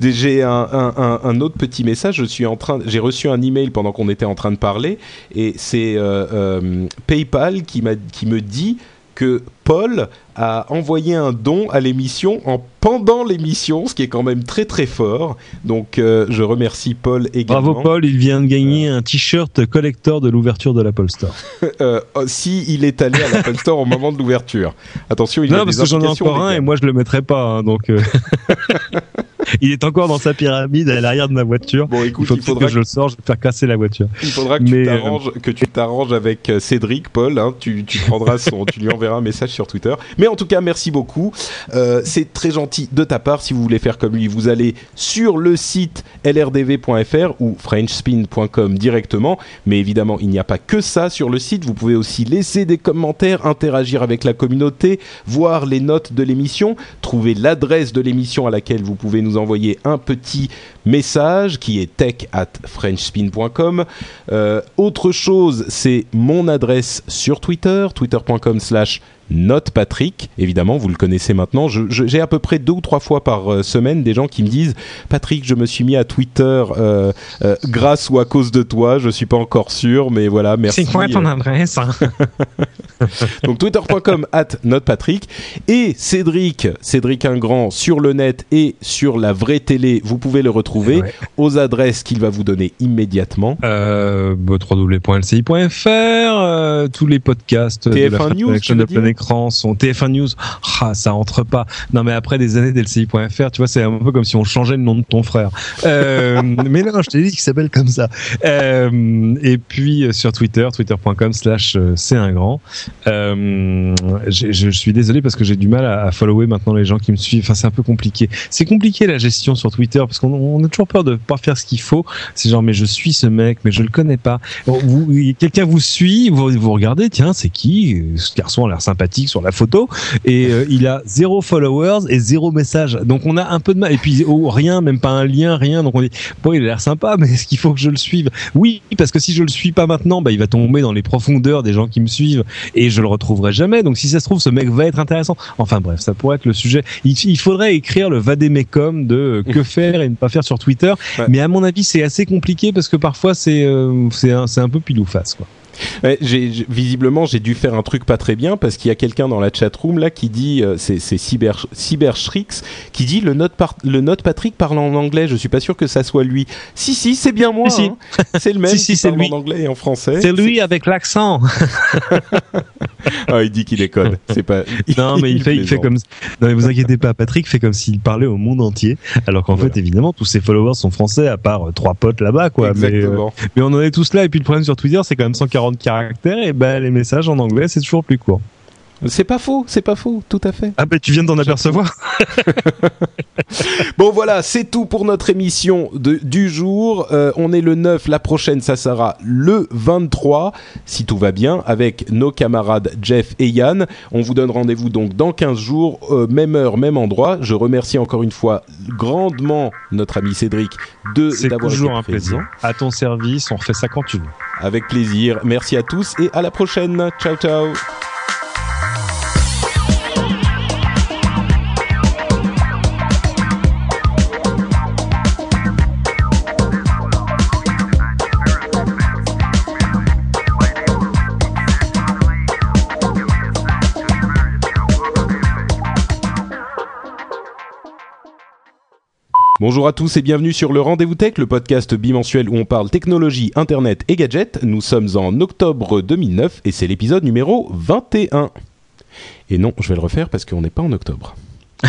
J'ai un, un, un, autre petit message. Je suis en train, j'ai reçu un email pendant qu'on était en train de parler, et c'est euh, euh, PayPal qui m'a qui me dit que Paul a envoyé un don à l'émission en pendant l'émission, ce qui est quand même très très fort. Donc euh, je remercie Paul également. Bravo Paul, il vient de gagner un t-shirt collector de l'ouverture de l'Apple Store. *laughs* euh, oh, si il est allé à l'Apple Store au moment de l'ouverture. Attention, il non, a parce que j'en ai encore un et moi je le mettrai pas, hein, donc. *laughs* *laughs* Il est encore dans sa pyramide à l'arrière de ma voiture. Bon, écoute, il, faudra que je le sors, je vais faire casser la voiture. Il faudra que tu t'arranges, euh, que tu t'arranges avec euh, Cédric, Paul. Hein, tu, tu prendras son, tu lui enverras un message sur Twitter. Mais en tout cas, merci beaucoup. Euh, c'est très gentil de ta part. Si vous voulez faire comme lui, vous allez sur le site lrdv.fr ou frenchspin.com directement. Mais évidemment, il n'y a pas que ça sur le site. Vous pouvez aussi laisser des commentaires, interagir avec la communauté, voir les notes de l'émission, trouver l'adresse de l'émission à laquelle vous pouvez nous envoyer un petit message qui est tech at frenchspin.com. Euh, autre chose, c'est mon adresse sur Twitter, twitter.com slash Note Patrick, évidemment, vous le connaissez maintenant. J'ai à peu près deux ou trois fois par euh, semaine des gens qui me disent Patrick, je me suis mis à Twitter euh, euh, grâce ou à cause de toi. Je suis pas encore sûr, mais voilà, merci. C'est quoi ton adresse hein *laughs* Donc twitter.com at Patrick et Cédric, Cédric Ingrand sur le net et sur la vraie télé. Vous pouvez le retrouver aux adresses qu'il va vous donner immédiatement. Euh, www.lci.fr, tous les podcasts TF1 News, son TF1 News, ah, ça entre pas. Non, mais après des années d'LCI.fr, tu vois, c'est un peu comme si on changeait le nom de ton frère. Euh, *laughs* mais non, je t'ai dit qu'il s'appelle comme ça. Euh, et puis euh, sur Twitter, twitter.com slash c'est un grand. je suis désolé parce que j'ai du mal à, follower maintenant les gens qui me suivent. Enfin, c'est un peu compliqué. C'est compliqué la gestion sur Twitter parce qu'on a toujours peur de pas faire ce qu'il faut. C'est genre, mais je suis ce mec, mais je le connais pas. Quelqu'un vous suit, vous, vous regardez, tiens, c'est qui? Ce garçon a l'air sympathique sur la photo et euh, il a zéro followers et zéro message. Donc on a un peu de mal et puis oh, rien, même pas un lien, rien. Donc on dit bon, il a l'air sympa, *laughs* mais est-ce qu'il faut que je le suive? Oui, parce que si je le suis pas maintenant, bah il va tomber dans les profondeurs des gens qui me suivent et je le retrouverai jamais. Donc si ça se trouve, ce mec va être intéressant. Enfin bref, ça pourrait être le sujet. Il, faudrait écrire le vadémecum de que *laughs* faire et ne pas faire sur Twitter. Mais à mon avis, c'est assez compliqué parce que parfois c'est euh, c'est un, un peu pile ou face quoi visiblement, j'ai dû faire un truc pas très bien parce qu'il y a quelqu'un dans la chat room là qui dit, euh, c'est Cyber, Cybershrix, qui dit le note, le note Patrick parle en anglais. Je suis pas sûr que ça soit lui. Si, si, c'est bien moi. Hein. C'est le *laughs* même si, qui parle en anglais et en français. C'est lui avec l'accent. *laughs* ah, il dit qu'il déconne. C'est pas. *laughs* non, mais il, fait, il fait comme. Non, mais vous inquiétez pas. Patrick fait comme s'il parlait au monde entier, alors qu'en fait, évidemment, tous ses followers sont français, à part euh, trois potes là-bas, quoi. Exactement. Mais, euh, mais on en est tous là. Et puis le problème sur Twitter, c'est quand même 140 caractères. Et ben, les messages en anglais, c'est toujours plus court. C'est pas faux, c'est pas faux, tout à fait. Ah ben tu viens d'en apercevoir. *laughs* bon voilà, c'est tout pour notre émission de, du jour. Euh, on est le 9, la prochaine ça sera le 23, si tout va bien, avec nos camarades Jeff et Yann. On vous donne rendez-vous donc dans 15 jours, euh, même heure, même endroit. Je remercie encore une fois grandement notre ami Cédric de d'avoir toujours un plaisir. À ton service, on refait ça quand tu veux. Avec plaisir. Merci à tous et à la prochaine. Ciao ciao. Bonjour à tous et bienvenue sur le Rendez-vous Tech, le podcast bimensuel où on parle technologie, internet et gadgets. Nous sommes en octobre 2009 et c'est l'épisode numéro 21. Et non, je vais le refaire parce qu'on n'est pas en octobre. *laughs*